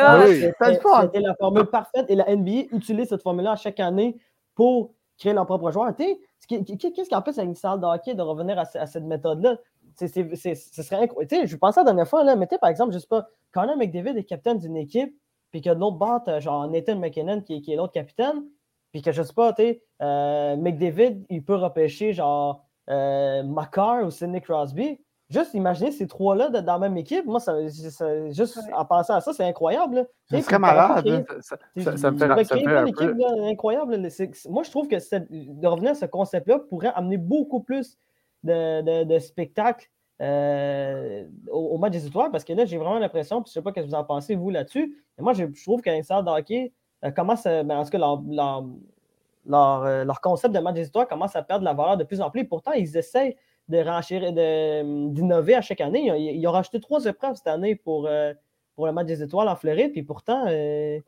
Ah, oui. c'était- C'était le fun. C'était la formule parfaite, et la NBA utilise cette formule-là à chaque année pour créer leur propre joueur. Tu Qu'est-ce qui empêche à une salle de de revenir à, ce- à cette méthode-là? Ce serait incroyable. Je pensais la dernière fois, là, mettez par exemple, je sais pas, Connor McDavid est capitaine d'une équipe, puis que de l'autre bord, genre Nathan McKinnon qui, est- qui est l'autre capitaine, puis que je sais pas, tu sais, euh, McDavid, il peut repêcher genre euh, Makar ou Sidney Crosby. Juste imaginer ces trois-là dans la même équipe, moi, ça, ça- juste Ouais. en pensant à ça, c'est incroyable. là. Tu Ce sais, serait puis t'aurais pu malade, créer-. Ça, me fait, aurait ça me créé fait une un équipe peu. là, incroyable. C'est- c'est- Moi, je trouve que cette- de revenir à ce concept-là pourrait amener beaucoup plus de, de, de spectacles euh, au, au match des étoiles parce que là, j'ai vraiment l'impression, puis je sais pas ce que vous en pensez, vous, là-dessus, mais moi, je, je trouve qu'un salle de hockey euh, commence à, ben, en tout cas, leur, leur, leur, euh, leur concept de match des étoiles commence à perdre la valeur de plus en plus. Pourtant, ils essayent de d'innover à chaque année. Ils ont, ils ont rajouté trois épreuves cette année pour, euh, pour le match des étoiles en Floride, puis pourtant, euh,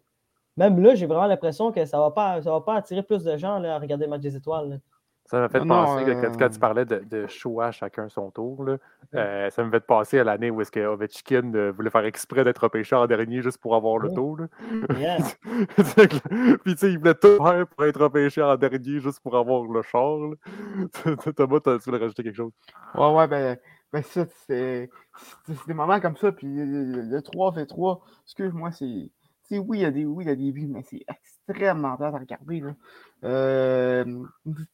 même là, j'ai vraiment l'impression que ça ne va, pas- va pas attirer plus de gens à regarder le match des étoiles. Ça m'a fait Non, non, penser, quand, euh, quand tu parlais de, de choix chacun son tour, là, euh, ça me fait penser à l'année où est-ce que Ovechkin euh, voulait faire exprès d'être repêché en dernier juste pour avoir le tour. là. Yeah. <laughs> Puis tu sais, il voulait tout faire pour être repêché en dernier juste pour avoir le char. <laughs> Thomas, tu voulais rajouter quelque chose? Ouais, ouais, ben, ben ça, c'est des moments comme ça, puis le, le 3v3, excuse-moi, c'est. Oui, il y a des, oui, il y a des mais c'est extrêmement dur à regarder. Là. Euh,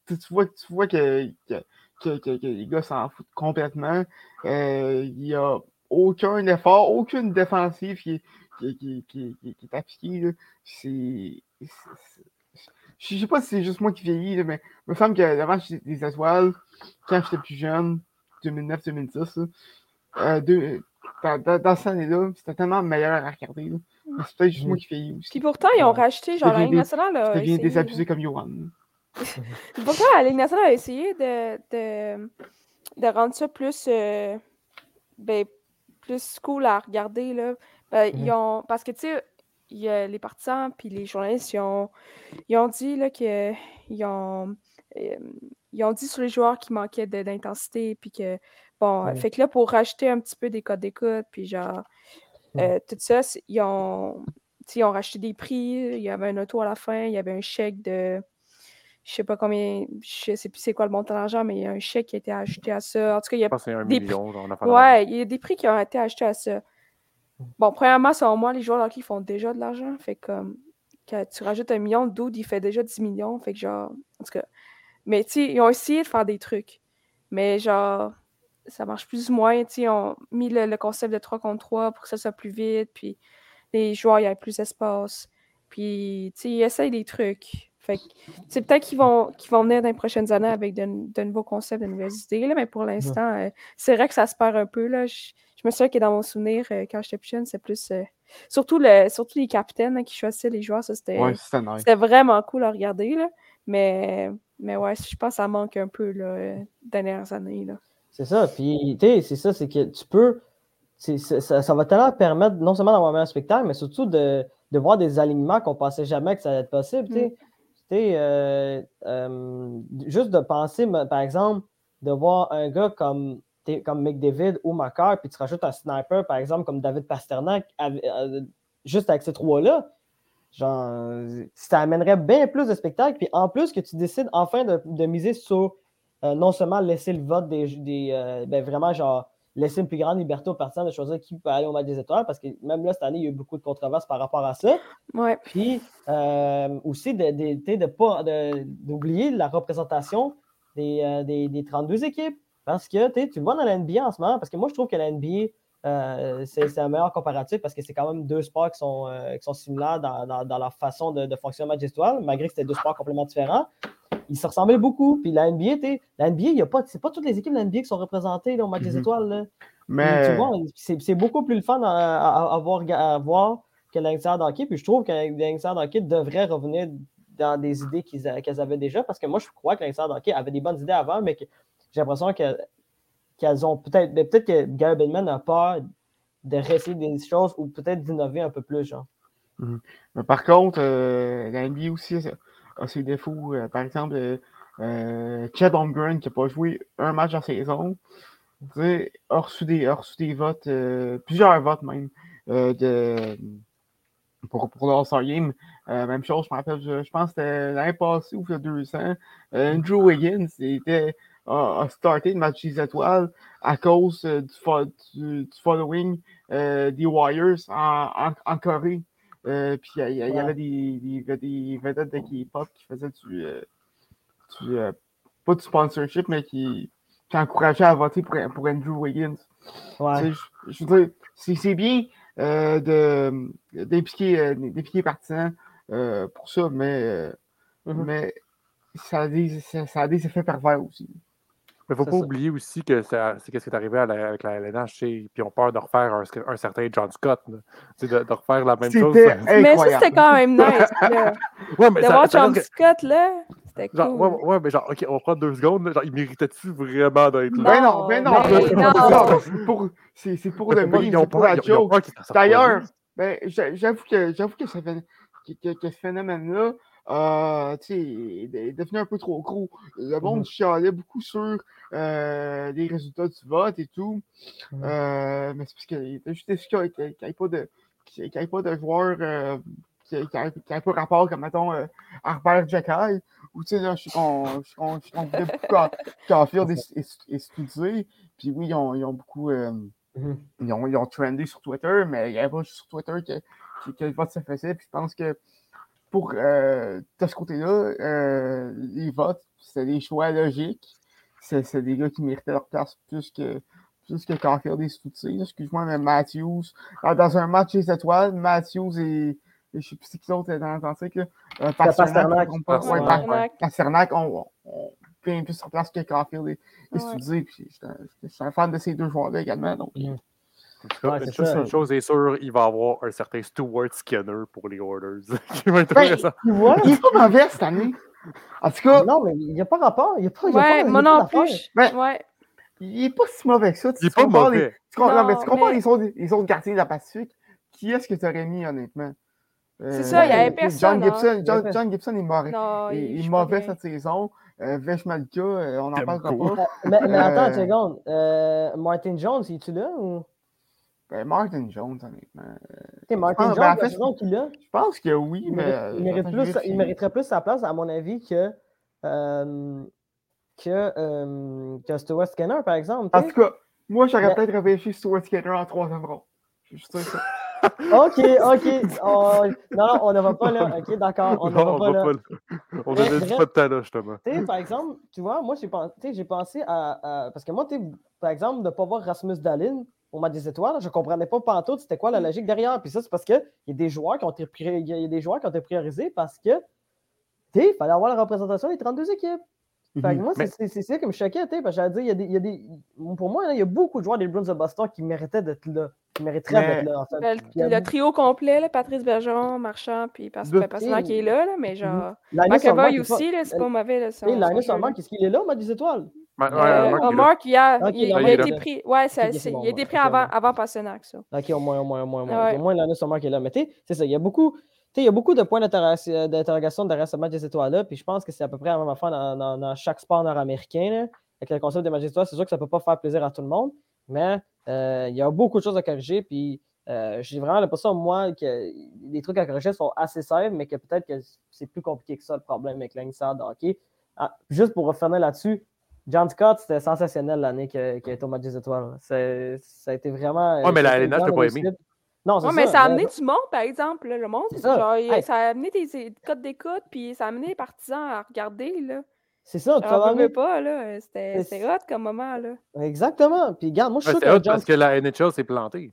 tu, vois, tu vois que, que, que- que- les gars s'en foutent complètement. Euh, Il n'y a aucun effort, aucune défensive qui est, qui, qui, qui est- appliquée. C'est. Je sais pas si c'est juste moi qui vieillis, là, mais il me semble que le match des étoiles, quand j'étais plus jeune, 2009-2010, là, euh, dans, dans, cette année-là, c'était tellement meilleur à regarder. C'est peut-être juste moi qui fais aussi. Puis pourtant, ils ont Ouais. racheté, genre, la Ligue nationale Je deviens désabusé comme Johan. <laughs> Puis pourtant, la Ligue nationale a essayé de, de, de rendre ça plus, euh, ben, plus cool à regarder, là. Ben, ils Mhm. ont, parce que, tu sais, il y a les partisans puis les journalistes, ils ont, ils ont dit, là, que ils ont, euh, ils ont dit sur les joueurs qu'il manquait de- d'intensité, puis que, bon, fait que là, pour rajouter un petit peu des codes d'écoute, puis genre, euh, tout ça, ils ont, ils ont racheté des prix, il y avait un auto à la fin, il y avait un chèque de, je sais pas combien, je sais plus c'est quoi le montant d'argent, mais il y a un chèque qui a été ajouté à ça. En tout cas, il y Je a pense un Des million. Genre, même. Ouais, il y a des prix qui ont été achetés à ça. Bon, premièrement, selon moi, les joueurs hockey font déjà de l'argent. Fait que, comme, quand tu rajoutes un million, dude, il fait déjà 10 millions. Fait que, genre, en tout cas. Mais, tu sais, ils ont essayé de faire des trucs. Mais, genre, ça marche plus ou moins. Tu sais, ils ont mis le, le concept de 3 contre 3 pour que ça soit plus vite. Puis, les joueurs, il y a plus d'espace. Puis, tu sais, ils essayent des trucs. Fait c'est peut-être qu'ils vont, vont venir dans les prochaines années avec de, de nouveaux concepts, de nouvelles idées. Là, mais pour l'instant, euh, c'est vrai que ça se perd un peu. Là. Je, je me souviens que dans mon souvenir, euh, quand j'étais plus jeune, c'est plus. euh, surtout, le, surtout les capitaines hein, qui choisissaient les joueurs, ça c'était Ouais, nice. vraiment cool à regarder. Là. Mais, mais ouais, je pense que ça manque un peu là, dernières années. Là. C'est ça. Puis, tu sais, c'est ça, c'est que tu peux. ça, ça va tellement permettre non seulement d'avoir un meilleur spectacle, mais surtout de, de voir des alignements qu'on pensait jamais que ça allait être possible. tu sais. Mm. Tu sais, euh, euh, juste de penser, par exemple, de voir un gars comme, comme McDavid ou Makar, puis tu rajoutes un sniper, par exemple, comme David Pasternak, avec- euh, juste avec ces trois-là, genre, ça amènerait bien plus de spectacles. Puis en plus que tu décides enfin de, de miser sur euh, non seulement laisser le vote des, des euh, ben vraiment genre laisser une plus grande liberté aux partisans de choisir qui peut aller au match des étoiles, parce que même là, cette année, il y a eu beaucoup de controverses par rapport à ça. Ouais. Puis euh, aussi de, pas d'oublier la représentation des, des, des 32 équipes. Parce que tu le vois dans la NBA en ce moment, parce que moi je trouve que la NBA, c'est un meilleur comparatif parce que c'est quand même deux sports qui sont, qui sont similaires dans, dans, dans leur façon de, de fonctionner au match des étoiles, malgré que c'était deux sports complètement différents. Ils se ressemblaient beaucoup. Puis la NBA, t'sais, la NBA, y a pas, c'est pas toutes les équipes de la NBA qui sont représentées là, au match des Mhm. étoiles. Là. Mais Tu vois, c'est, beaucoup plus le fun à, à- à voir, à voir que l'Inter d'hockey. Puis je trouve que l'Inter d'hockey devrait revenir dans des idées qu'ils, avaient déjà. Parce que moi, je crois que l'Inter d'hockey avait des bonnes idées avant, mais que j'ai l'impression que, qu'elles ont peut-être. mais peut-être que Gary Bettman a peur de réessayer des choses ou peut-être d'innover un peu plus, genre. Mais par contre, euh, la NBA aussi a, ses défauts. Euh, par exemple, euh, euh, Chad Holmgren qui n'a pas joué un match en saison, a reçu des, a reçu des votes, plusieurs votes même, de, pour, pour le Game. Même chose, je me rappelle, je, pense que c'était l'année passée ou il y a deux ans. Andrew Wiggins était, a, starté le match des étoiles à cause du, fo- du, following des Warriors en, en, en Corée. Euh, puis il y, avait des, des, des vedettes de K-pop qui faisaient du, euh, du, euh, pas du sponsorship, mais qui, qui encourageaient à voter pour, pour Andrew Wiggins. Ouais. Je, veux dire, c'est bien de- d'impliquer les partisans pour ça, mais, Mhm. mais ça, a des, ça, ça a des effets pervers aussi. Mais faut pas ça. oublier aussi que c'est qu'est-ce qui est arrivé à la- avec la LNH, tu sais, puis ils ont peur de refaire un, un certain John Scott, de, de refaire la même chose. <laughs> Mais ça, c'était quand même nice. là. <laughs> Ouais, mais De ça- voir ça John que- Scott, là, c'était Genre, cool. ouais, ouais, mais genre, ok, on va prendre deux secondes. Genre, il méritait-tu vraiment d'être là? Ben non, ben non, Non, mais non, non. c'est pour, le ont c'est pour la joke. D'ailleurs, ben, j'a- j'avoue que j'avoue que, ça fait- que, que- que ce phénomène-là euh, sais, est devenu un peu trop gros. Le monde Mhm. chialait beaucoup sur euh, les résultats du vote et tout. Mhm. Euh, mais c'est parce qu'il était juste déçu qu'il n'y pas de qu'il y ait pas de joueurs euh, qui n'avaient pas rapport comme mettons Harbert Jackal. Ou tu sais là, je sais qu'on voulait beaucoup <laughs> des et studier. Puis oui, ils ont, ils ont beaucoup. Mhm. ils ont, ils ont trendé sur Twitter, mais il n'y avait pas juste sur Twitter que, que, que le vote se faisait. Puis je pense que pour euh, de ce côté-là, euh, les votes, c'était des choix logiques. C'est c'est des gars qui méritaient leur place plus que plus que Caulfield et Stutzi. Excuse-moi, mais Matthews. Dans, dans un match des étoiles, Matthews et, et je ne sais plus qui l'autre est dans l'Atlantique. là. Euh, Pasternak. Pasternak, on on, bien plus sur place que Caulfield et, et Ouais. Je suis un- fan de ces deux joueurs-là également. Donc, Mhm. En Ouais, une, c'est chose, ça. une chose est sûre, il va y avoir un certain Stuart Skinner pour les Orders. <laughs> qui va être Ben, intéressant. Tu vois? Il est pas mauvais cette année. En tout cas, Non, mais il n'y a pas rapport. Il n'y a pas, il y a Ouais, pas, moi non plus. Ben, Ouais. il est pas si mauvais que ça. Il est Tu pas compares les- mauvais. tu compares, non, mais tu compares mais- les, autres, les autres gardiens de la Pacifique. Qui est-ce que tu aurais mis, honnêtement? C'est ça, il y avait John personne, Gibson, hein. John, avait John Gibson est mauvais. Non, il, est mauvais cette saison. Euh, Vesh Malka, euh, on parlera quoi? pas. Mais, mais attends une Euh, seconde. Euh, Martin Jones, es-tu là ou? Ben, Martin Jones, honnêtement. Sais, Martin ben, Jones, en la fait, saison qu'il a, Je pense que oui, il, mais. mérite, euh, il mérite je plus, il mériterait plus sa place, à mon avis, que. euh, que, euh, que Stuart Skinner, par exemple. En tout cas, moi, j'aurais Mais- peut-être réfléchi Stuart Skinner en troisième rang. Je suis sûr que ça. <laughs> Ok, ok. Oh, non, non, on ne va pas là. Ok, d'accord. On ne va on pas va là. pas là. On avait dit pas de temps là, justement. Tu sais, par exemple, tu vois, moi, j'ai pensé, j'ai pensé à, à- Parce que moi, tu par exemple, de ne pas voir Rasmus Dalin au match des étoiles, je ne comprenais pas pantoute c'était quoi la logique derrière. Puis ça, c'est parce qu'il y a des joueurs qui ont été y a des joueurs qui ont été priorisés parce que, tu sais, il fallait avoir la représentation des 32 équipes. Fait que Mhm. moi, c'est- ça qui me choquait, tu sais, parce que j'allais dire, il y a des, il y a des, pour moi, là, il y a beaucoup de joueurs des Bruins de Boston qui méritaient d'être là, qui mériteraient Mais- d'être là, en fait. Puis a Le, trio complet, là, Patrice Bergeron, Marchand, puis Pas- De- ben, Pasternak qui est là, là, mais genre. McAvoy pas- aussi, là, c'est pas mauvais. Là, son- Hey, son Linus jeu, là. Ullmark, est-ce qu'il est là au match des étoiles? Euh, Mark, il a, il, été pris. Ouais, ça, il a été pris avant, avant Pasternak, ça. Ok, au moins, au moins, au moins, au moins. Ouais. Au moins, Linus Ullmark est là. Mais tu sais, c'est ça, il y a beaucoup, tu sais, il y a beaucoup de points d'interrogation d'interrogation derrière ce match des étoiles-là, puis je pense que c'est à peu près la même affaire dans, dans- dans chaque sport nord-américain. là. Avec le concept des matchs des étoiles, c'est sûr que ça ne peut pas faire plaisir à tout le monde, mais euh, il y a beaucoup de choses à corriger, puis euh, j'ai vraiment l'impression, moi, que les trucs à corriger sont assez simples, mais que peut-être que c'est plus compliqué que ça, le problème avec l'Inside de hockey. Ah, juste pour revenir là-dessus, John Scott, c'était sensationnel l'année qu'il a a été au match des étoiles. Ça a été vraiment. Ouais, mais la ça LNH, t'as vraiment pas aimé. Non, Ouais, mais ça a amené du monde, par exemple. là, le monde, C'est ça. genre, Hey. ça a amené des, des codes d'écoute, puis ça a amené les partisans à regarder. Là. C'est ça, tu veux, pas, là. C'était hot comme moment, là. Exactement. Puis, regarde, moi, je suis Ouais, sûr C'est que hot John parce que la NHL s'est plantée.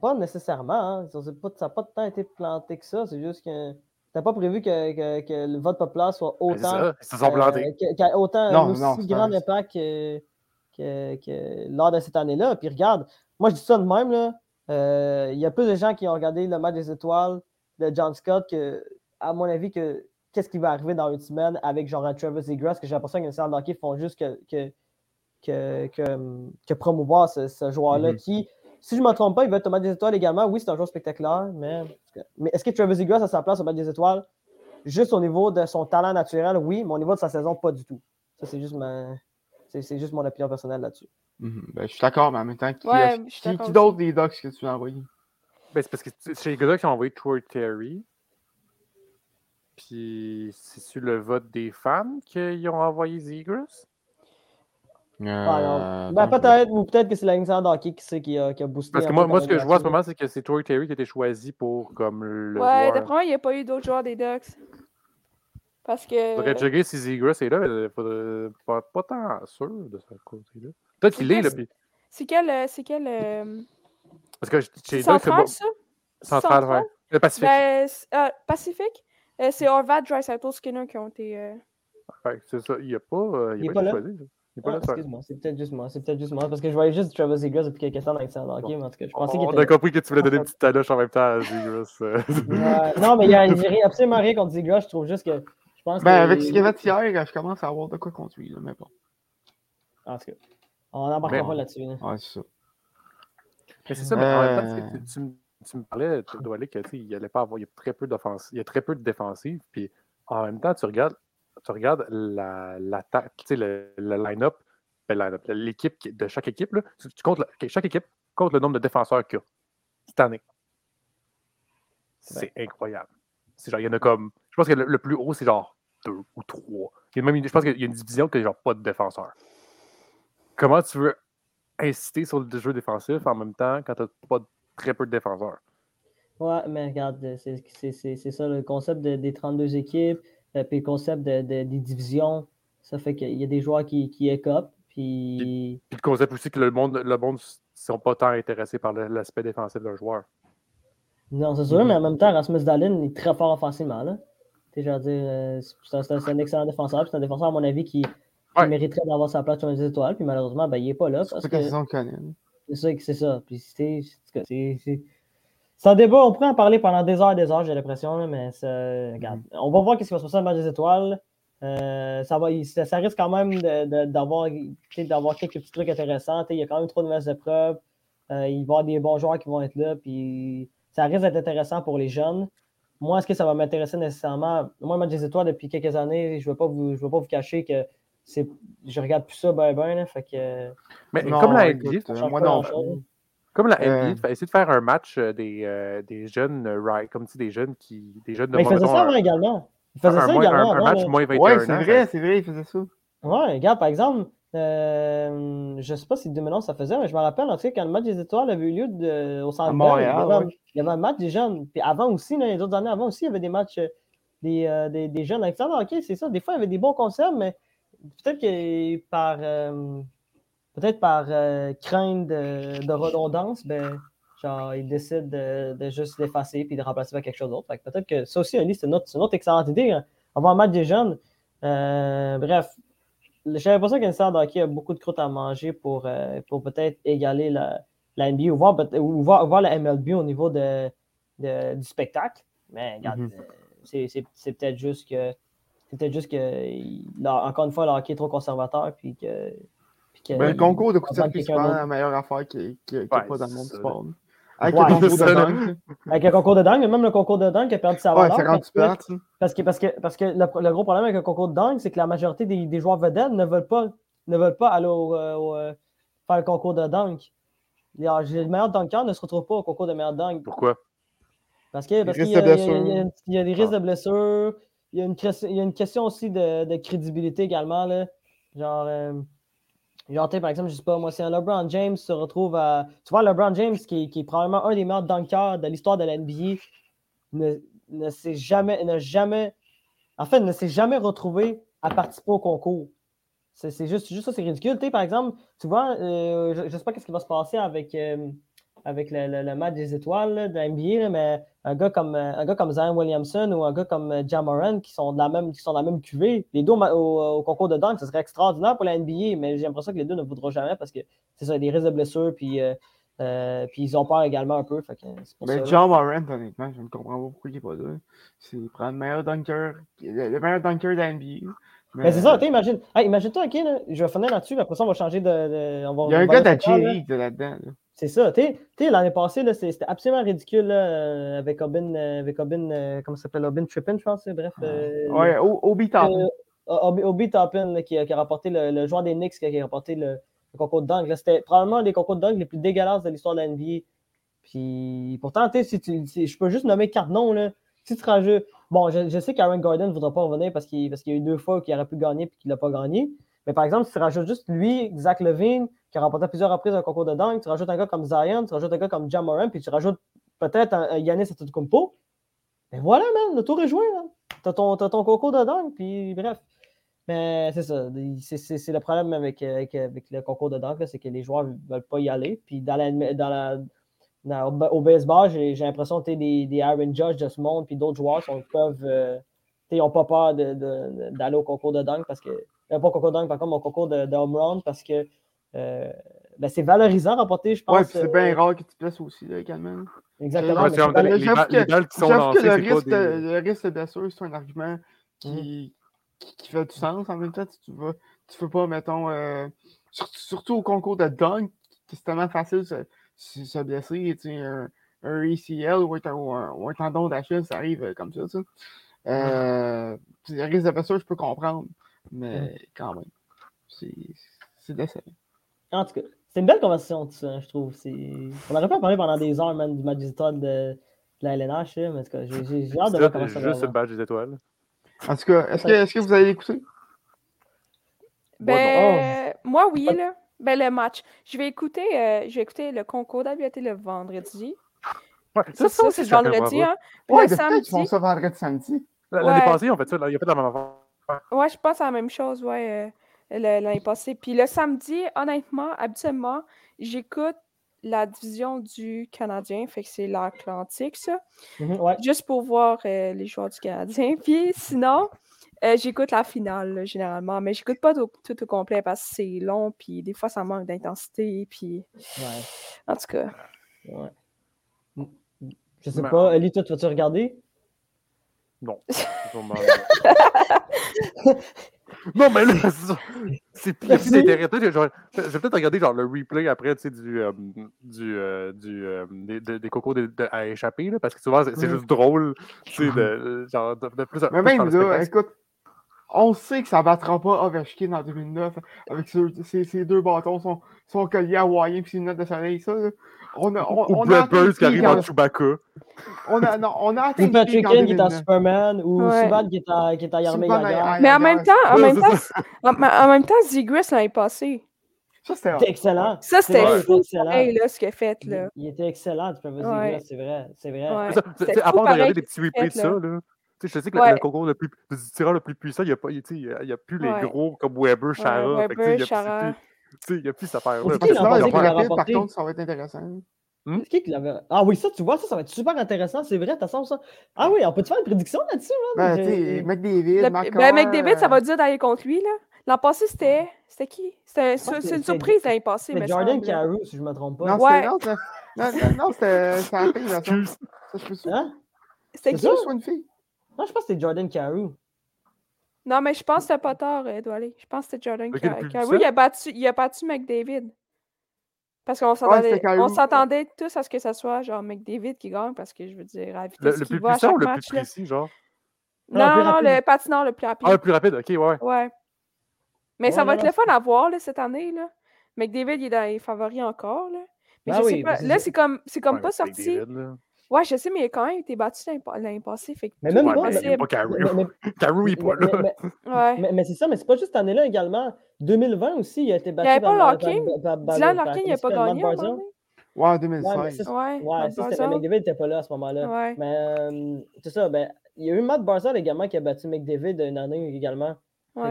Pas nécessairement. hein. Ça n'a pas, ça pas tant été planté que ça. C'est juste que. T'as pas prévu que, que, que le vote populaire soit Ben, c'est autant. ça, ils se sont plantés. euh, que- qu'il y a autant Non, un aussi non, c'est grand impact que, que, que lors de cette année-là. Puis regarde, moi je dis ça de même, là. euh, il y a plus de gens qui ont regardé le match des étoiles de John Scott que, à mon avis, que qu'est-ce qui va arriver dans une semaine avec genre un Travis Egras, que j'ai l'impression que les séances d'hockey font juste que, que, que, que, que promouvoir ce, ce joueur-là Mhm. qui, si je ne me trompe pas, il va être au match des étoiles également. Oui, c'est un joueur spectaculaire, mais, mais est-ce que Travis Egras a sa place au match des étoiles? Juste au niveau de son talent naturel, oui, mais au niveau de sa saison, pas du tout. Ça, c'est juste ma. C'est c'est juste mon opinion personnelle là-dessus. Mhm. Ben, je suis d'accord, mais en même temps, qui, Ouais, qui, qui d'autre des docs que tu as envoyé? Ben, c'est parce que chez les gars qui ont envoyé Troy Terry. Puis c'est sur le vote des fans qu'ils ont envoyé Zegras. Ah, Euh. Ben, peut-être, ou peut-être que c'est la ligne d'hockey qui, sait qui, a, qui a boosté. Parce que moi, moi ce que je vois en ce moment, c'est que c'est Troy Terry qui a été choisi pour comme le Ouais, joueur. d'après moi, il n'y a pas eu d'autres joueurs des Ducks. Parce que. Faudrait checker si Zegras est là, mais faudrait pas, pas tant sûr de ce côté-là. Peut-être qu'il est là, puis- C'est quel. euh, C'est quel. euh, Parce que chez Ducks, c'est central, bon. ça? Central, ouais. Le Pacifique. Ben, c'est- euh, Pacifique? Euh, c'est Orvad, Dreisaitl, Skinner qui ont été. euh, Ouais, c'est ça. Il n'y a pas, euh, il Il est a pas pas été là? choisi. Ah, excuse-moi, c'est peut-être juste moi. C'est peut-être juste moi. Parce que je voyais juste Travis Egras depuis quelques temps dans l'excellent hockey, mais en tout cas, je pensais qu'il On était. a compris que tu voulais donner une petite taloche en même temps à Zegras. euh. Non, mais il y a, absolument rien contre Zegras. Je trouve juste que. Je pense Ben, que- avec ce qu'il a fait hier, je commence à avoir de quoi contre lui, mais bon. En tout cas, on n'embarquera pas là-dessus. là. Ouais, c'est ça. Mais c'est ça, mais en même temps, tu, sais, tu, tu me- tu me parlais, tu dois aller que il allait pas avoir, il y a très peu d'offensive, il y a très peu de défensive, puis en même temps, tu regardes, tu regardes la, sais, le, le line-up, ben, l'équipe qui- de chaque équipe, là, tu, tu comptes chaque équipe compte le nombre de défenseurs qu'il y a cette année. C'est incroyable. C'est genre, il y en a comme, je pense que le, le plus haut, c'est genre deux ou trois. Il y a même, je pense qu'il y a une division qui genre pas de défenseurs. Comment tu veux inciter sur le jeu défensif en même temps quand tu n'as pas très peu de défenseurs? Ouais, mais regarde, c'est ça le concept de- des 32 équipes, puis le concept de- de- des divisions. Ça fait qu'il y a des joueurs qui, qui écopent, puis. Puis le concept aussi que le monde le monde ne sont pas tant intéressés par l'aspect défensif d'un joueur. Non, c'est sûr, mais en même temps, Rasmus Dahlin est très fort offensivement. Là. Dire, euh, c'est un, excellent défenseur, c'est un défenseur, à mon avis, qui, qui Ouais. mériterait d'avoir sa place sur les étoiles, puis malheureusement, ben, il n'est pas là. C'est Parce que c'est ça, que c'est ça. Puis c'est- c'est- un débat, on pourrait en parler pendant des heures et des heures, j'ai l'impression, là, mais ça- regarde, on va voir ce qui va se passer dans le match des étoiles. Euh, ça, va, ça, ça risque quand même de- de- d'avoir tu sais, d'avoir quelques petits trucs intéressants. Il y a quand même trop de nouvelles épreuves. Euh, il va y avoir des bons joueurs qui vont être là. Puis ça risque d'être intéressant pour les jeunes. Moi, est-ce que ça va m'intéresser nécessairement? Moi, le match des étoiles, depuis quelques années, je ne vais, pas vous- je vais pas vous cacher que c'est je regarde plus ça ben ben. là, fait que, Mais Non, comme la NBA, euh, moi non. Comme la Euh. NBA, vas essayer de faire un match euh, des, euh, des jeunes euh, comme tu dis, des jeunes qui. Des jeunes de Mais il faisait mettons, ça un- avant également. Il faisait un, ça moins- également. un- un match là. moins 21 Ouais, c'est vrai, c'est vrai, il faisait ça. Ouais, regarde, par exemple, euh, je sais pas si 2011 ça faisait, mais je me rappelle, en tout cas, quand le match des étoiles avait eu lieu de- au Centre Montréal, il, y avait, ouais. il y avait un match des jeunes. Puis avant aussi, là, les autres années avant aussi, il y avait des matchs euh, des, euh, des, des jeunes Alexandre, ok, c'est ça. Des fois, il y avait des bons concepts, mais peut-être que par euh, peut-être par euh, crainte de, de redondance, ben, genre, ils décident de, de juste l'effacer puis de remplacer par quelque chose d'autre. Que Peut-être que ça aussi, Annie, c'est une, autre- c'est une autre excellente idée. hein. Avoir un match des jeunes. Euh, bref, j'ai l'impression qu'une salle d'hockey a beaucoup de croûte à manger pour, euh, pour peut-être égaler la, la NBA ou voir, peut- ou voir, voir la MLB au niveau de, de- du spectacle. Mais regarde, Mhm. euh, c'est- peut-être juste que. C'est peut-être juste que, là, encore une fois, le hockey est trop conservateur. Puis que, que- Ben, le concours de coup de circuit, c'est la meilleure affaire qu'il n'y a, Ouais, pas dans le monde du sport. Avec Ouais, le concours de là. Avec le concours de dunk, mais même le concours de dunk a perdu sa Ouais, valeur. c'est rendu parce que-. Parce que, parce que, parce que le, le gros problème avec le concours de dunk, c'est que la majorité des, des joueurs vedettes ne veulent pas, ne veulent pas aller au, euh, au, euh, faire le concours de dunk. Les, les meilleurs dunkers ne se retrouvent pas au concours de meilleurs dunk. Pourquoi? Parce que parce qu'il y, a- de il y a- il y a- blessure. il y a des risques de blessures. Il y a une, il y a une question aussi de, de crédibilité également. Là. Genre, euh, genre par exemple, je sais pas, moi, si un LeBron James se retrouve à. Tu vois, LeBron James, qui, est- probablement un des meilleurs dunkers de l'histoire de la NBA, ne, ne s'est jamais, n'a jamais. En fait, ne s'est jamais retrouvé à participer au concours. C'est juste, juste ça, c'est ridicule. Par exemple, tu vois, euh, je ne sais pas qu'est-ce qui va se passer avec, euh, avec le, le- le match des étoiles là, de la NBA, là, mais un gars comme un gars comme Zion Williamson ou un gars comme euh, Jamoran qui sont de la même qui sont dans la même cuvée, les deux au, ma- au- au concours de dunk, ce serait extraordinaire pour la NBA, mais j'ai l'impression que les deux ne voudront jamais parce que c'est ça, il y a des risques de blessures, puis, euh, euh, puis ils ont peur également un peu. Fait que pour ça, Mais là. John Morant, honnêtement, je ne comprends pas pourquoi il n'est pas là. C'est prendre le meilleur dunker, le le meilleur dunker de la NBA. Mais c'est ça, imagine. Hey, imagine-toi, ok, là, je vais finir là-dessus, mais après ça, on va changer de. de- on va, Il y a un gars de. J-League là-dedans. là. C'est ça. Tu sais- l'année passée, c'était absolument ridicule là, euh, avec Obin, euh, avec Obin, euh, comment ça s'appelle, Obin Trippin, je pense. Bref. euh, Ouais, O- Obi Toppin. euh, Obi, Obi Toppin, là, qui, a, qui a remporté le, le joueur des Knicks qui a, qui a remporté le, le concours de dunk. C'était probablement les concours de dunk les plus dégueulasses de l'histoire de la NBA. Puis pourtant, tu sais, si tu- si- je peux juste nommer quatre noms. Là. Si tu rajoutes. Bon, je, je sais qu'Aaron Gordon ne voudra pas revenir parce qu'il parce qu'il y a eu deux fois qu'il aurait pu gagner et qu'il n'a pas gagné. Mais par exemple, si tu rajoutes juste lui, Zach Levine, qui a remporté plusieurs reprises un concours de dunk, tu rajoutes un gars comme Zion, tu rajoutes un gars comme Jamoran, puis tu rajoutes peut-être un, un Giannis Antetokounmpo. Ben voilà, man, le tour est joué. T'as ton, t'as ton concours de dunk, puis bref. Mais c'est ça. C'est- le problème avec, avec, avec le concours de dunk, c'est que les joueurs ne veulent pas y aller. Puis dans la, dans la, au ba- au baseball, j'ai l'impression que des, des Aaron Judge de ce monde, puis d'autres joueurs peuvent. euh, ils n'ont pas peur de- de- d'aller au concours de dunk parce que. euh, pas au concours de dunk, par contre, au concours de, home run parce que ben, c'est valorisant remporter, je pense. Ouais, puis c'est euh, bien rare que tu te blesses aussi, là, également. Exactement. Ouais, mais les, que- les balles qui sont que le pas risque, des... de, le risque de blessure, c'est un argument qui, qui, qui fait du sens. En même temps, tu ne tu veux pas, mettons, euh, sur- surtout au concours de dunk, c'est tellement facile de se, se- se blesser. tu sais, Un, un ACL ou un, ou un- ou un tendon d'Achille, ça arrive euh, comme ça. tu sais. Euh, puis le risque de blessure, je peux comprendre. Mais quand même, c'est c'est décevant. En tout cas, c'est une belle conversation, tout ça, je trouve. On aurait pu en parler pendant des heures, même, du match des étoiles de, de la LNH, mais en tout cas, j'ai hâte de voir comment ça va. juste le badge des étoiles. En tout cas, est-ce que, est que vous allez l'écouter? Ben, oh. moi, oui, là. Ben, le match. Je vais écouter, euh, je vais écouter le concours d'habileté le vendredi. Ouais, Ça, ça, c'est le vendredi, hein. Ouais, le peut-être qu'ils font samedi. ça vendredi samedi. L'année Ouais. passée, ils ont fait ça. là, Ils ont fait la même affaire. Ouais, je pense à la même chose, ouais, euh, l'année passée. Puis le samedi, honnêtement, habituellement, j'écoute la division du Canadien, fait que c'est l'Atlantique, ça. Mhm, ouais. juste pour voir euh, les joueurs du Canadien. <laughs> Puis sinon, euh, j'écoute la finale là, généralement, mais j'écoute pas tout, tout au complet parce que c'est long, puis des fois ça manque d'intensité, puis Ouais, en tout cas. ouais. Mm. Je sais Ben, pas, Ellie, toi, tu vas-tu regarder? Non. <laughs> Non, mais là, c'est ça. c'est genre, Je vais peut-être regarder genre, le replay après tu sais, du, euh, du, euh, du, euh, des, des- des cocos de- de- à échapper, là, parce que souvent, c'est c'est Mm. juste drôle. tu sais, de, genre, de, plus, Mais même là, écoute, on sait que ça battra pas Ovechkin en 2009 avec ce- ces deux bâtons, son, son collier hawaïen puis ses lunettes de soleil, ça. là. On a, on, Ou on a qui arrive en Chewbacca. on a, non, on a atteint Ou Patrick Kane qui est en 2009. Superman, ou Ouais. Subban qui est en, qui est en Yarmé Mais en même temps, en même c'est temps, ça. en, en même temps, Zigris l'année passée. Ça, c'était excellent. Ça, c'était excellent. pareil, là, ce qu'il a fait, Il, là. il était excellent, tu peux me dire, Ouais. c'est vrai. C'est vrai. Ouais. Ça. À part de regarder des petits replays de ça, là. Là. Tu sais, je sais que Ouais. le, le concours le plus, le tireur le plus puissant, il n'y a, pas- tu sais, il y a, il y a plus les Ouais. gros comme Weber, Chara. Ouais, Weber, plus- Chara. tu sais, il n'y a plus cette affaire-là. Rapides, par contre, ça va être intéressant. C'est qui qui l'avait. Ah oui, ça, tu vois, ça, ça va être super intéressant, c'est vrai, t'as ça. Ah oui, on peut te faire une prédiction là-dessus, man? Ben, tu McDavid, Le- Makar, ben, McDavid, ça euh, va dire d'aller contre lui, là. L'an passé, c'était. C'était qui? C'était c'est une c'est- surprise l'année passée, C'est mais Jordan Carew, si je me trompe pas. Non, Ouais. c'était non, c'était- non, non, c'était la fille, là, ça. Excuse. Ça, je peux sûr. Hein? C'était c'est qui? ça? soit une fille. Non, je pense que c'était Jordan Carew. Non, mais je pense que c'était pas tard, euh, Doualé. Je pense que c'était Jordan le plus Carew. Il a battu, il a battu McDavid. Parce qu'on s'attendait, on s'attendait tous à ce que ça soit genre McDavid qui gagne, parce que je veux dire, à la Le, vitesse le qu'il plus va à puissant ou le plus match. là? précis, genre? Non, Non, le plus non, rapide. le patineur le plus rapide. Ah, le plus rapide, ok, ouais. Ouais. Mais Ouais, ça va être le fun à voir là, cette année. Là. McDavid il est dans les favoris encore. Là. Mais Ben je oui, sais pas. c'est Là, c'est comme, c'est comme Ouais, pas c'est sorti. David, là. Ouais, je sais, mais il a quand même été battu l'année pa- l'année passée. Fait que Mais même pas, <laughs> mais pas Carew. Mais, mais- Carew, il est pas là. mais- Ouais. mais- mais c'est ça, mais c'est pas juste cette année-là également. 2020 aussi, il a été battu avait pas Larkin? Dylan Larkin, il par- a pas gagné. Ouais, en Ouais, mais 2016. ça, donné? Ouais, Ouais, ça, McDavid n'était pas là à ce moment-là. Ouais. Mais euh, c'est ça, ben, il y a eu Matt Barzal également qui a battu McDavid une année également.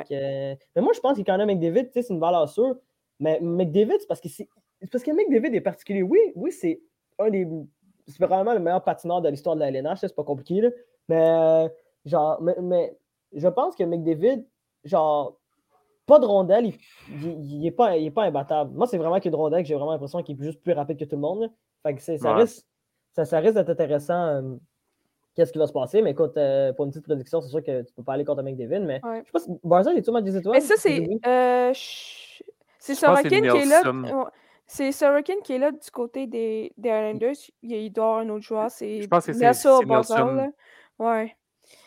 Que, euh, mais moi, je pense qu'il quand même McDavid, tu sais, c'est une valeur sûre. Mais McDavid, c'est parce que c'est c'est parce que McDavid est particulier. Oui, oui, c'est un des. C'est probablement le meilleur patineur de l'histoire de la LNH, c'est pas compliqué, là. Mais, genre, mais, mais je pense que McDavid, genre, pas de rondelle, il n'est pas, il est pas imbattable. Moi, c'est vraiment que de rondelle que j'ai vraiment l'impression qu'il est juste plus rapide que tout le monde. là. Fait que c'est- ça, Ouais. risque, ça, ça risque d'être intéressant. euh, Qu'est-ce qui va se passer? Mais écoute, euh, pour une petite prédiction, c'est sûr que tu peux pas aller contre McDavid, mais Ouais. je sais pas si Barzell est-tu match des étoiles? Mais ça, c'est. Euh, c'est Sorokin qui est là. C'est Sorokin qui est là du côté des, des Islanders. Il, il doit avoir un autre joueur. C'est Je pense que c'est-. Ouais.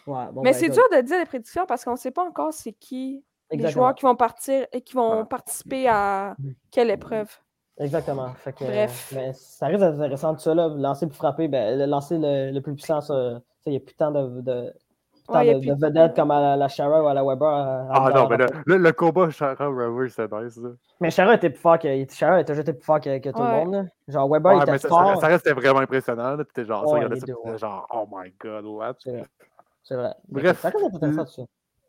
Ouais, bon, Mais ben, c'est dur de dire les prédictions parce qu'on ne sait pas encore c'est qui les joueurs qui vont partir et qui vont Ouais. participer à quelle épreuve. Exactement. Fait que, Bref. mais ça risque d'être intéressant tout ça. Là. Lancer pour frapper, ben, le- lancer le, le plus puissant, il n'y a plus tant de, de, Ouais, y a de- plus de de- vedettes comme à la, la Shara ou à la Weber. à- à- Ah à- non, mais le, le, le combat Chara-Rover, c'est nice. là. Mais Shara était plus fort que, Shara était jeté plus fort que, que tout Ouais. le monde. là. Genre Weber, il Ouais, était mais ça, fort. ça, ça restait vraiment impressionnant. là. T'étais genre, les ça, deux, puis genre, oh my god, what? C'est vrai. C'est vrai. Bref, ça ça.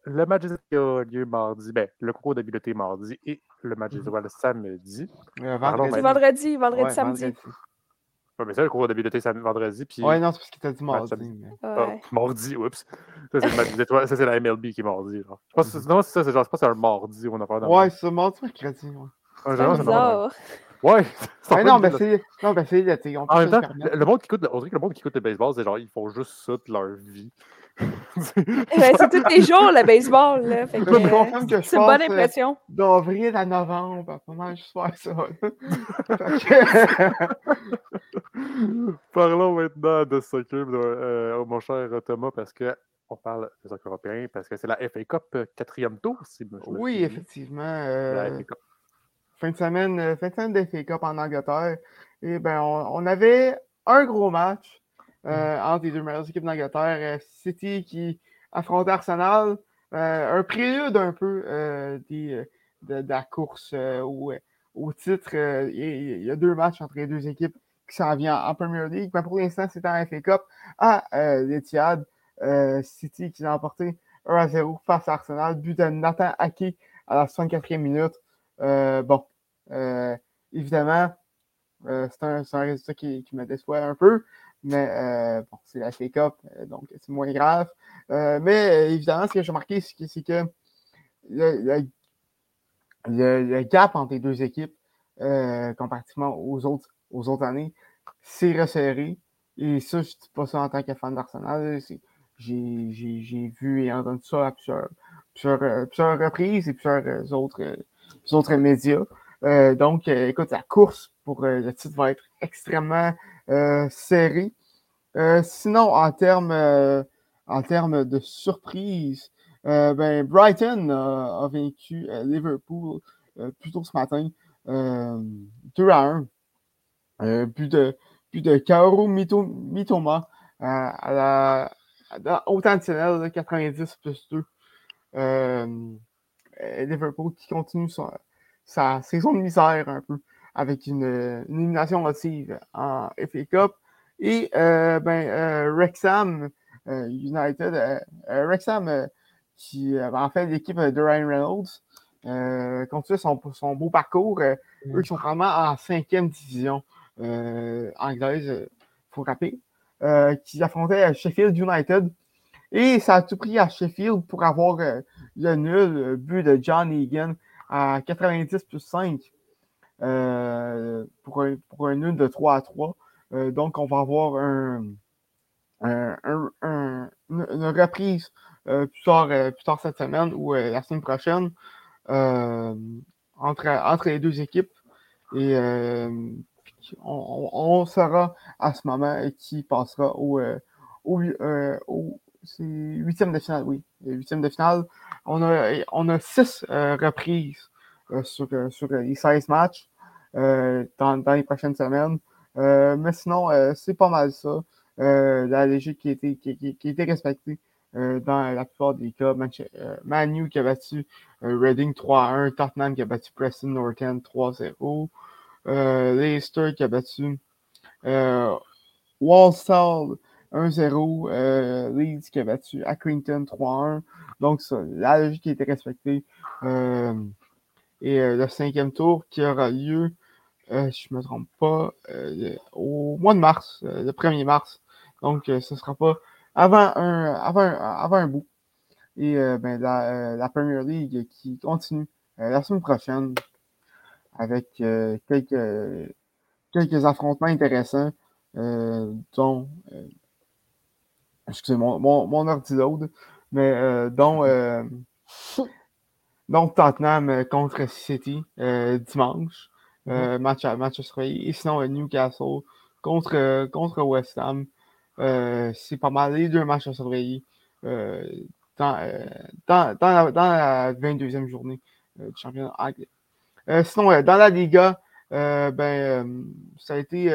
Le match étoiles a lieu mardi. Ben, le concours d'habileté mardi et le match des Mhm. étoiles samedi. Euh, vendredi, vendredi, Ouais, samedi. vendredi. Ouais, mais ça, le concours d'habileté samedi, vendredi. Puis Ouais, non, c'est parce qu'il t'a dit mardi. mais- Ah, Ouais. mardi, oups. Ça, c'est c'est la MLB qui est mardi. Genre. Je pense que c'est- non, c'est ça, c'est genre, je pense que c'est un mardi où on a parlé dans Ouais, c'est mardi, mercredi. Ouais. Ouais, C'est généralement, c'est bizarre. Ouais. <laughs> c'est Ouais, non, mais le- c'est. Non, ben c'est En même temps, le monde qui écoute, on dirait que le monde qui écoute le baseball, c'est genre, ils font juste ça de leur vie. Ouais, c'est tous les jours le baseball. Là, fait que, Je peux te euh, que je c'est une bonne euh, impression. D'avril à novembre, pas mal juste faire ça. <laughs> que- Parlons maintenant de soccer, euh, mon cher Thomas, parce que on parle des soccer européens, parce que c'est la FA Cup euh, quatrième tour, si je me oui, effectivement. La euh, FA Cup. fin de semaine, fin de semaine de FA Cup en Angleterre. Et ben, on, on avait un gros match entre les deux meilleures équipes d'Angleterre. euh, City qui affrontait Arsenal. Euh, un prélude un peu euh, des, euh, de, de la course euh, au, au titre. Euh, Il y, a- deux matchs entre les deux équipes qui s'en viennent en Premier League. Mais pour l'instant, c'est en FA Cup à euh, l'Etihad. Euh, City qui l'a emporté 1 à 0 face à Arsenal. But de Nathan Ake à la 64e minute. Euh, bon, euh, évidemment, euh, c'est un, c'est un résultat qui, qui me déçoit un peu, mais euh, bon, c'est la FA Cup, euh, donc c'est moins grave. Euh, mais euh, évidemment, ce que j'ai remarqué, c'est que, le, le- gap entre les deux équipes, comparativement aux autres, aux autres années, c'est resserré. Et ça, je ne dis pas ça en tant que fan d'Arsenal. c'est- J'ai j'ai- j'ai vu et entendu ça à plusieurs, plusieurs, plusieurs reprises et plusieurs autres, autres médias. Euh, donc, écoute, la course pour le titre va être extrêmement euh, serrée. Euh, sinon, en termes euh, en termes de surprise, ben, Brighton a, vaincu Liverpool plus tôt ce matin, euh, 2 à 1. Euh, but de, de Kaoru Mito, Mitoma à la, à au temps additionnel, là, 90 plus 2. Euh, euh, Liverpool qui continue son- sa saison de misère un peu avec une, une élimination motive en FA Cup. Et euh, ben, euh, Wrexham euh, United, Wrexham euh, qui euh, en fait l'équipe de Ryan Reynolds euh, continue son, son beau parcours. euh, Mm. Eux qui sont vraiment en cinquième division euh, anglaise, il faut rappeler, qui affrontait Sheffield United. Et ça a tout pris à Sheffield pour avoir le nul but de John Egan à 90 plus 5 euh, pour, un, pour un nul de 3 à 3. Euh, donc, on va avoir un, un- un- un- une, une reprise euh, plus, tard, euh, cette semaine ou euh, la semaine prochaine euh, entre, entre les deux équipes. Et euh, on, saura à ce moment qui passera au, euh, euh, huitième de finale, oui. Huitième de finale. On a, on a six euh, reprises euh, sur, euh, sur les 16 matchs euh, dans, dans les prochaines semaines. Euh, mais sinon, euh, c'est pas mal ça. Euh, la logique qui a été, qui, qui- qui respectée euh, dans la plupart des cas. Euh, Manu qui a battu euh, Reading 3-1, Tottenham qui a battu Preston North End 3-0, euh, Leicester qui a battu euh, Walsall 1-0, euh, Leeds qui a battu Accrington 3-1. Donc, ça, la logique a été respectée. Euh, et euh, le cinquième tour qui aura lieu euh, si je ne me trompe pas, euh, au mois de mars, euh, le 1er mars. Donc, ce ne sera pas avant un, avant, avant un bout. Et ben, la, la, Premier League qui continue la semaine prochaine avec quelques, quelques affrontements intéressants, dont, excusez mon, mon, mon ordi load, mais dont, <laughs> dont Tottenham contre City dimanche. Euh, match, à, match à surveiller. Et sinon, Newcastle contre, contre West Ham. Euh, c'est pas mal les deux matchs à surveiller euh, dans, dans, dans, la, 22e journée du championnat anglais. sinon, dans la Liga, ben, ça a été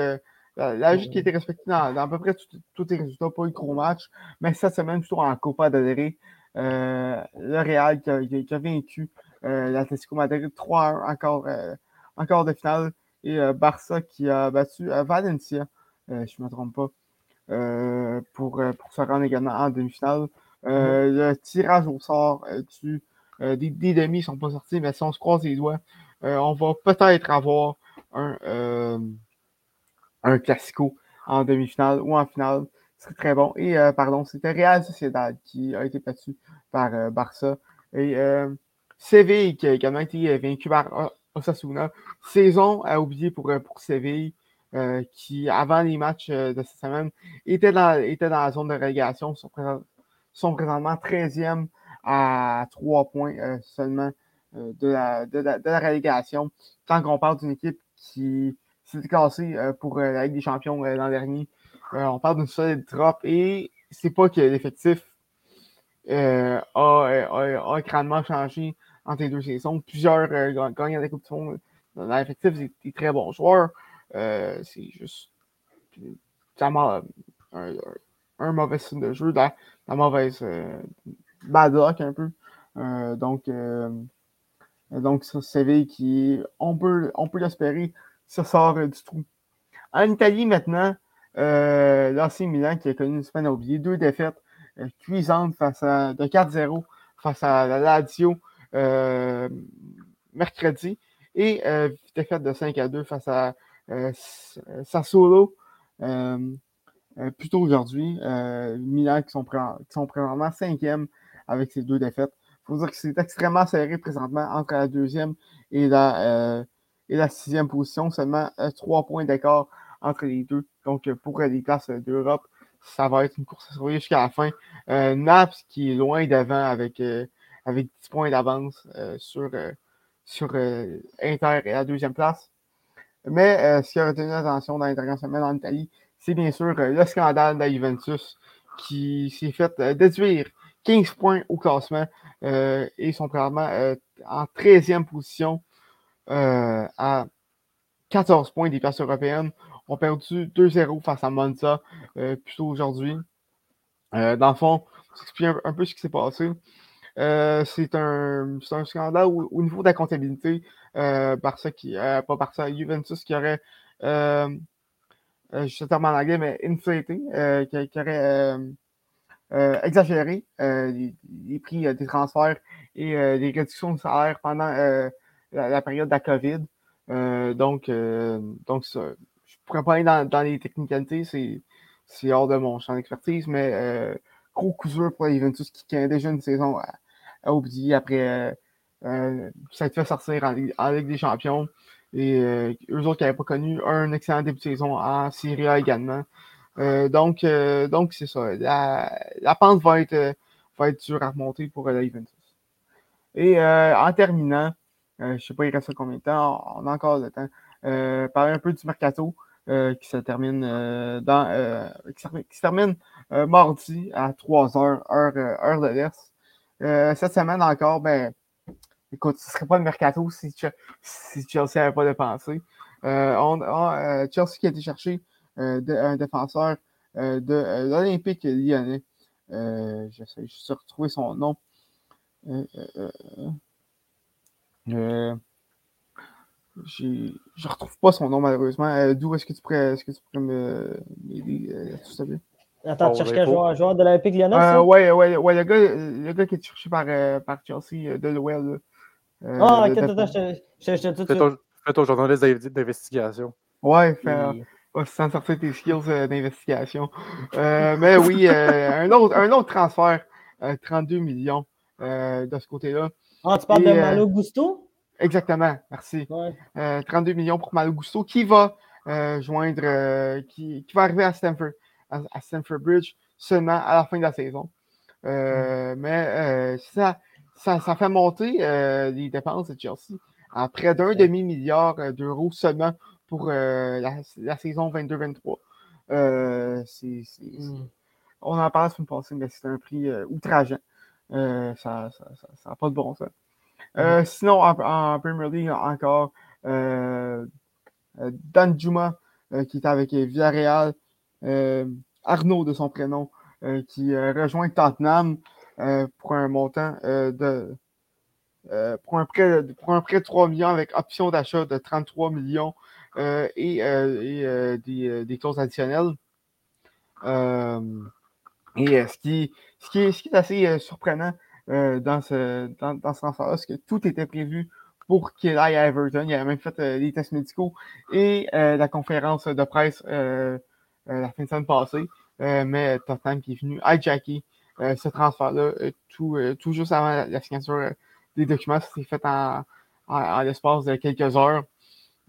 la, la qui a été respectée dans, dans, à peu près tous les résultats, pas eu gros match, mais cette semaine, plutôt en Copa del le Real qui a, qui a vaincu l'Atlético Madrid 3-1 encore encore de finale. Et euh, Barça qui a battu euh, Valencia, euh, je ne me trompe pas, pour, pour se rendre également en demi-finale. Mm-hmm. Le tirage au sort du, des, des, demi ne sont pas sortis, mais si on se croise les doigts, on va peut-être avoir un, un classico en demi-finale ou en finale. C'est très bon. Et pardon, c'était Real Sociedad qui a été battu par Barça. Et Séville qui a également été vaincu par Osasuna. Saison à oublier pour, euh, pour Séville, euh, qui, avant les matchs euh, de cette semaine, était dans, était dans la zone de relégation. Sont, présentement 13e à 3 points seulement de, la, de, la, relégation. Tant qu'on parle d'une équipe qui s'est classée pour la Ligue des Champions l'an dernier, on parle d'une solide drop et c'est pas que l'effectif a, a, a, crânement changé entre les deux saisons. Plusieurs euh, gagnants des Coupes du Monde dans l'effectif, des très bons joueurs. Euh, c'est juste un, un, mauvais signe de jeu, la, la mauvaise euh, bad luck un peu. Euh, donc, euh, donc c'est Séville qui, on peut, on peut l'espérer, ça sort du trou. En Italie maintenant, euh, l'AC Milan qui a connu une semaine à oublier, deux défaites cuisantes face à, de 4-0 face à la Lazio. Euh, mercredi et euh, défaite de 5 à 2 face à euh, Sassuolo plutôt aujourd'hui. Milan qui sont, qui sont présentement cinquième avec ces deux défaites. Il faut dire que c'est extrêmement serré présentement entre la deuxième et la, et la sixième position. Seulement trois points d'écart entre les deux. Donc, pour les places d'Europe, ça va être une course à surveiller jusqu'à la fin. Naps qui est loin devant avec avec 10 points d'avance euh, sur, euh, sur euh, Inter et la deuxième place. Mais ce qui a retenu l'attention dans semaines en Italie, c'est bien sûr le scandale de Juventus qui s'est fait déduire 15 points au classement et sont probablement en 13e position à 14 points des places européennes. ont perdu 2-0 face à Monza plutôt aujourd'hui. dans le fond, expliquer un, un, peu ce qui s'est passé. Euh, c'est un, un, scandale au, au, niveau de la comptabilité. Euh, Barça qui, euh, pas Juventus qui aurait, euh, euh, je sais en anglais, mais inflaté, qui, qui, aurait exagéré les, prix des transferts et les réductions de salaire pendant la, période de la COVID. donc, donc je ne pourrais pas aller dans, dans les technicalités, c'est hors de mon champ d'expertise, mais gros coup pour la Juventus qui, qui a déjà une saison oublié après euh, a été fait sortir en, Ligue des Champions. Et euh, eux autres qui n'avaient pas connu un excellent début de saison en Serie A également. Euh, donc, donc c'est ça. La, pente va être, va être dure à remonter pour la Juventus. Et en terminant, je ne sais pas il reste combien de temps, on a encore le temps. parler un peu du mercato qui se termine dans termine mardi à 3h, heure, heure de l'Est. Euh, cette semaine encore, ben, écoute, ce ne serait pas le mercato si, Chelsea n'avait pas dépensé. Euh, on, euh, Chelsea qui a été chercher de, un défenseur de l'Olympique lyonnais. J'essaie juste de retrouver son nom. je ne retrouve pas son nom malheureusement. D'où est-ce que tu pourrais, pourrais m'aider, s'il te plaît? Attends, tu cherches quel joueur, joueur de l'Olympique Lyonnais? Euh, ouais, ouais, ouais, le gars, le gars qui est cherché par, euh, par Chelsea euh, de l'OL. Euh, ah, ok, attends, je te dis tout de suite. Fais ton journaliste d'inv- d'investigation. Ouais, faire, Puis- va s'en sortir tes skills euh, d'investigation. Euh, mais oui, euh, <laughs> un, autre, un autre transfert, euh, 32 millions euh, de ce côté-là. Ah, tu parles Et, de Malo Gusto? Exactement, merci. Ouais. Euh, 32 millions pour Malo Gusto qui va euh, joindre, euh, qui, qui va arriver à Stamford, à, à Stamford Bridge seulement à la fin de la saison. Euh, Mais euh, ça, ça, ça fait monter euh, les dépenses de Chelsea à près d'un demi-milliard d'euros seulement pour la, la saison 22-23. Euh, c'est- c'est- Mm. on en parle la semaine passée, mais c'est un prix outrageant. Ça n'a ça, pas de bon sens. Euh, Sinon, en, en Premier League, encore, euh, Dan Juma, euh, qui est avec Villarreal, Arnaud de son prénom, euh, qui euh, rejoint Tottenham euh, pour un montant euh, de. euh, pour, un prêt, de- pour un prêt de 3 millions avec option d'achat de 33 millions euh, et, euh, euh, des, euh, des clauses additionnelles. Euh, et euh, ce, qui, ce, qui est, assez euh, surprenant euh, dans ce, dans, dans ce transfert-là, c'est que tout était prévu pour qu'il aille à Everton. Il a même fait euh, les tests médicaux et euh, la conférence de presse euh, euh, la fin de semaine passée. Euh, mais Tottenham qui est venu hijacker euh, ce transfert-là euh, tout, euh, juste avant la, signature euh, des documents. Ça s'est fait en, en, l'espace de quelques heures.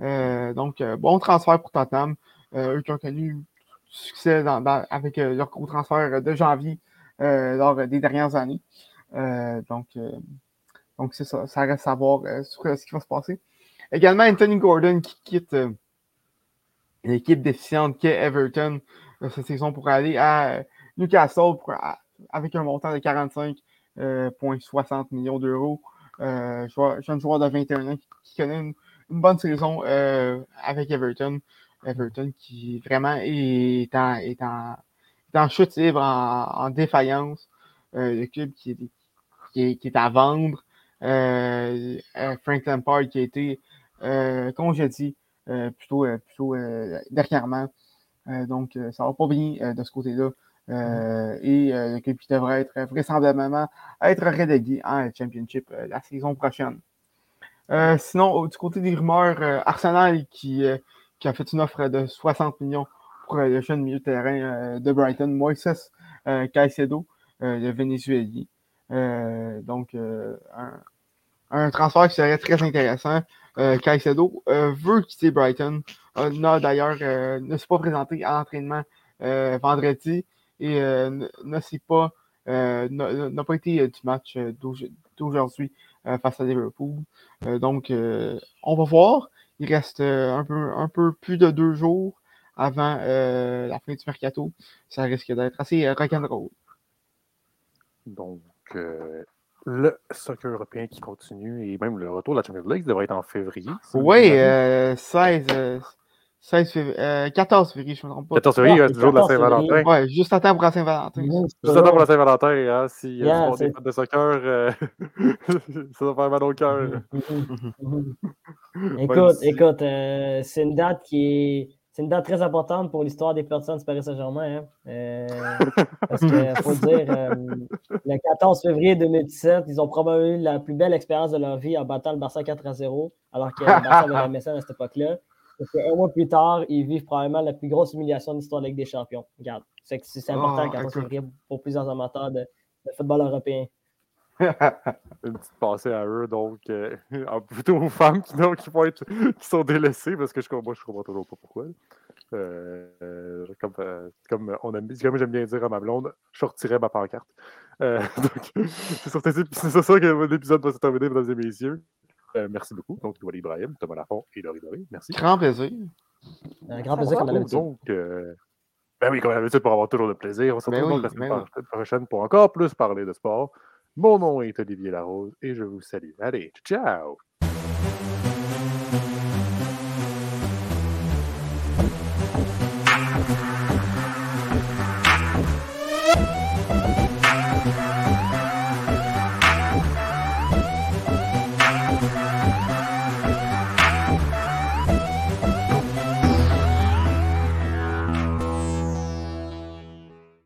Euh, donc, euh, bon transfert pour Tottenham. Euh, eux qui ont connu succès avec euh, leur gros transfert de janvier euh, lors des dernières années. Euh, donc, euh, donc c'est ça. Ça reste à voir euh, euh, ce qui va se passer. Également, Anthony Gordon qui quitte euh, l'équipe déficiente qu'est Everton euh, cette saison pour aller à euh, Newcastle avec un montant de 45,60 millions d'euros. Euh, jeune joueur de 21 ans qui, connaît une, une bonne saison euh, avec Everton. Everton qui vraiment est en, chute libre, en, défaillance. Euh, le club qui est, à vendre. Euh, euh, Frank Lampard qui a été euh, congédié euh, plutôt, euh, plutôt euh, dernièrement. Euh, donc, euh, ça va pas bien de ce côté-là. Euh, et euh, qui devrait être vraisemblablement être relégué en Championship euh, la saison prochaine. Sinon, du côté des rumeurs, Arsenal qui, qui a fait une offre de 60 millions pour le jeune milieu de terrain de Brighton, Moises Caicedo, le Vénézuélien. Donc, un, un transfert qui serait très intéressant. Euh, Caicedo euh, veut quitter Brighton. Euh, n'a d'ailleurs euh, ne s'est pas présenté à l'entraînement euh, vendredi et euh, ne, s'est pas n'a pas été du match d'auj- d'aujourd'hui face à Liverpool. Donc, on va voir. Il reste un, peu, un peu plus de deux jours avant la fin du mercato. Ça risque d'être assez rock'n'roll. Donc, le soccer européen qui continue et même le retour de la Champions League devrait être en février. si Oui, vous avez- euh, 16, euh, 16 février, euh, 14 février, je ne me trompe pas. 14 février, il Ouais, le jour de la 14. Saint-Valentin. Ouais, juste à temps pour la Saint-Valentin. Juste c'est attends pour la. Saint-Valentin, hein, s'il y a Yeah, fans de soccer, euh, <laughs> ça va faire mal au cœur. <laughs> Mhm, mhm. Même Écoute, si- écoute, euh, c'est une date qui est. C'est une date très importante pour l'histoire des personnes du Paris Saint-Germain. hein. Euh, parce <laughs> qu'il faut le dire, euh, le 14 février 2017, ils ont probablement eu la plus belle expérience de leur vie en battant le Barça 4 à 0, alors que le Barça avait la <laughs> mécène à cette époque-là. Parce qu'un mois plus tard, ils vivent probablement la plus grosse humiliation de l'histoire de la Ligue des Champions. Regarde, c'est important Ah, le 14 écoute. février pour plusieurs amateurs de, de football européen. <laughs> Une petite pensée à eux, donc euh, <laughs> plutôt aux femmes qui, non, qui, vont être, qui sont délaissées, parce que je, moi, je comprends toujours pas pourquoi. Euh, comme, euh, comme, on aime, comme j'aime bien dire à ma blonde, je sortirais ma pancarte. Euh, <laughs> donc, c'est sur, ces- c'est sur ça que l'épisode va se terminer, mesdames et messieurs. Euh, merci beaucoup. Donc, Wally Ibrahim, Thomas Lafont et Laurie Doré. Merci. Grand plaisir. Un grand plaisir va? comme à l'habitude. Donc, euh, ben oui, comme d'habitude, pour avoir toujours le plaisir. On se Ben retrouve oui, donc la ben semaine prochaine pour encore plus parler de sport. Mon nom est Olivier Larose et je vous salue. Allez, ciao!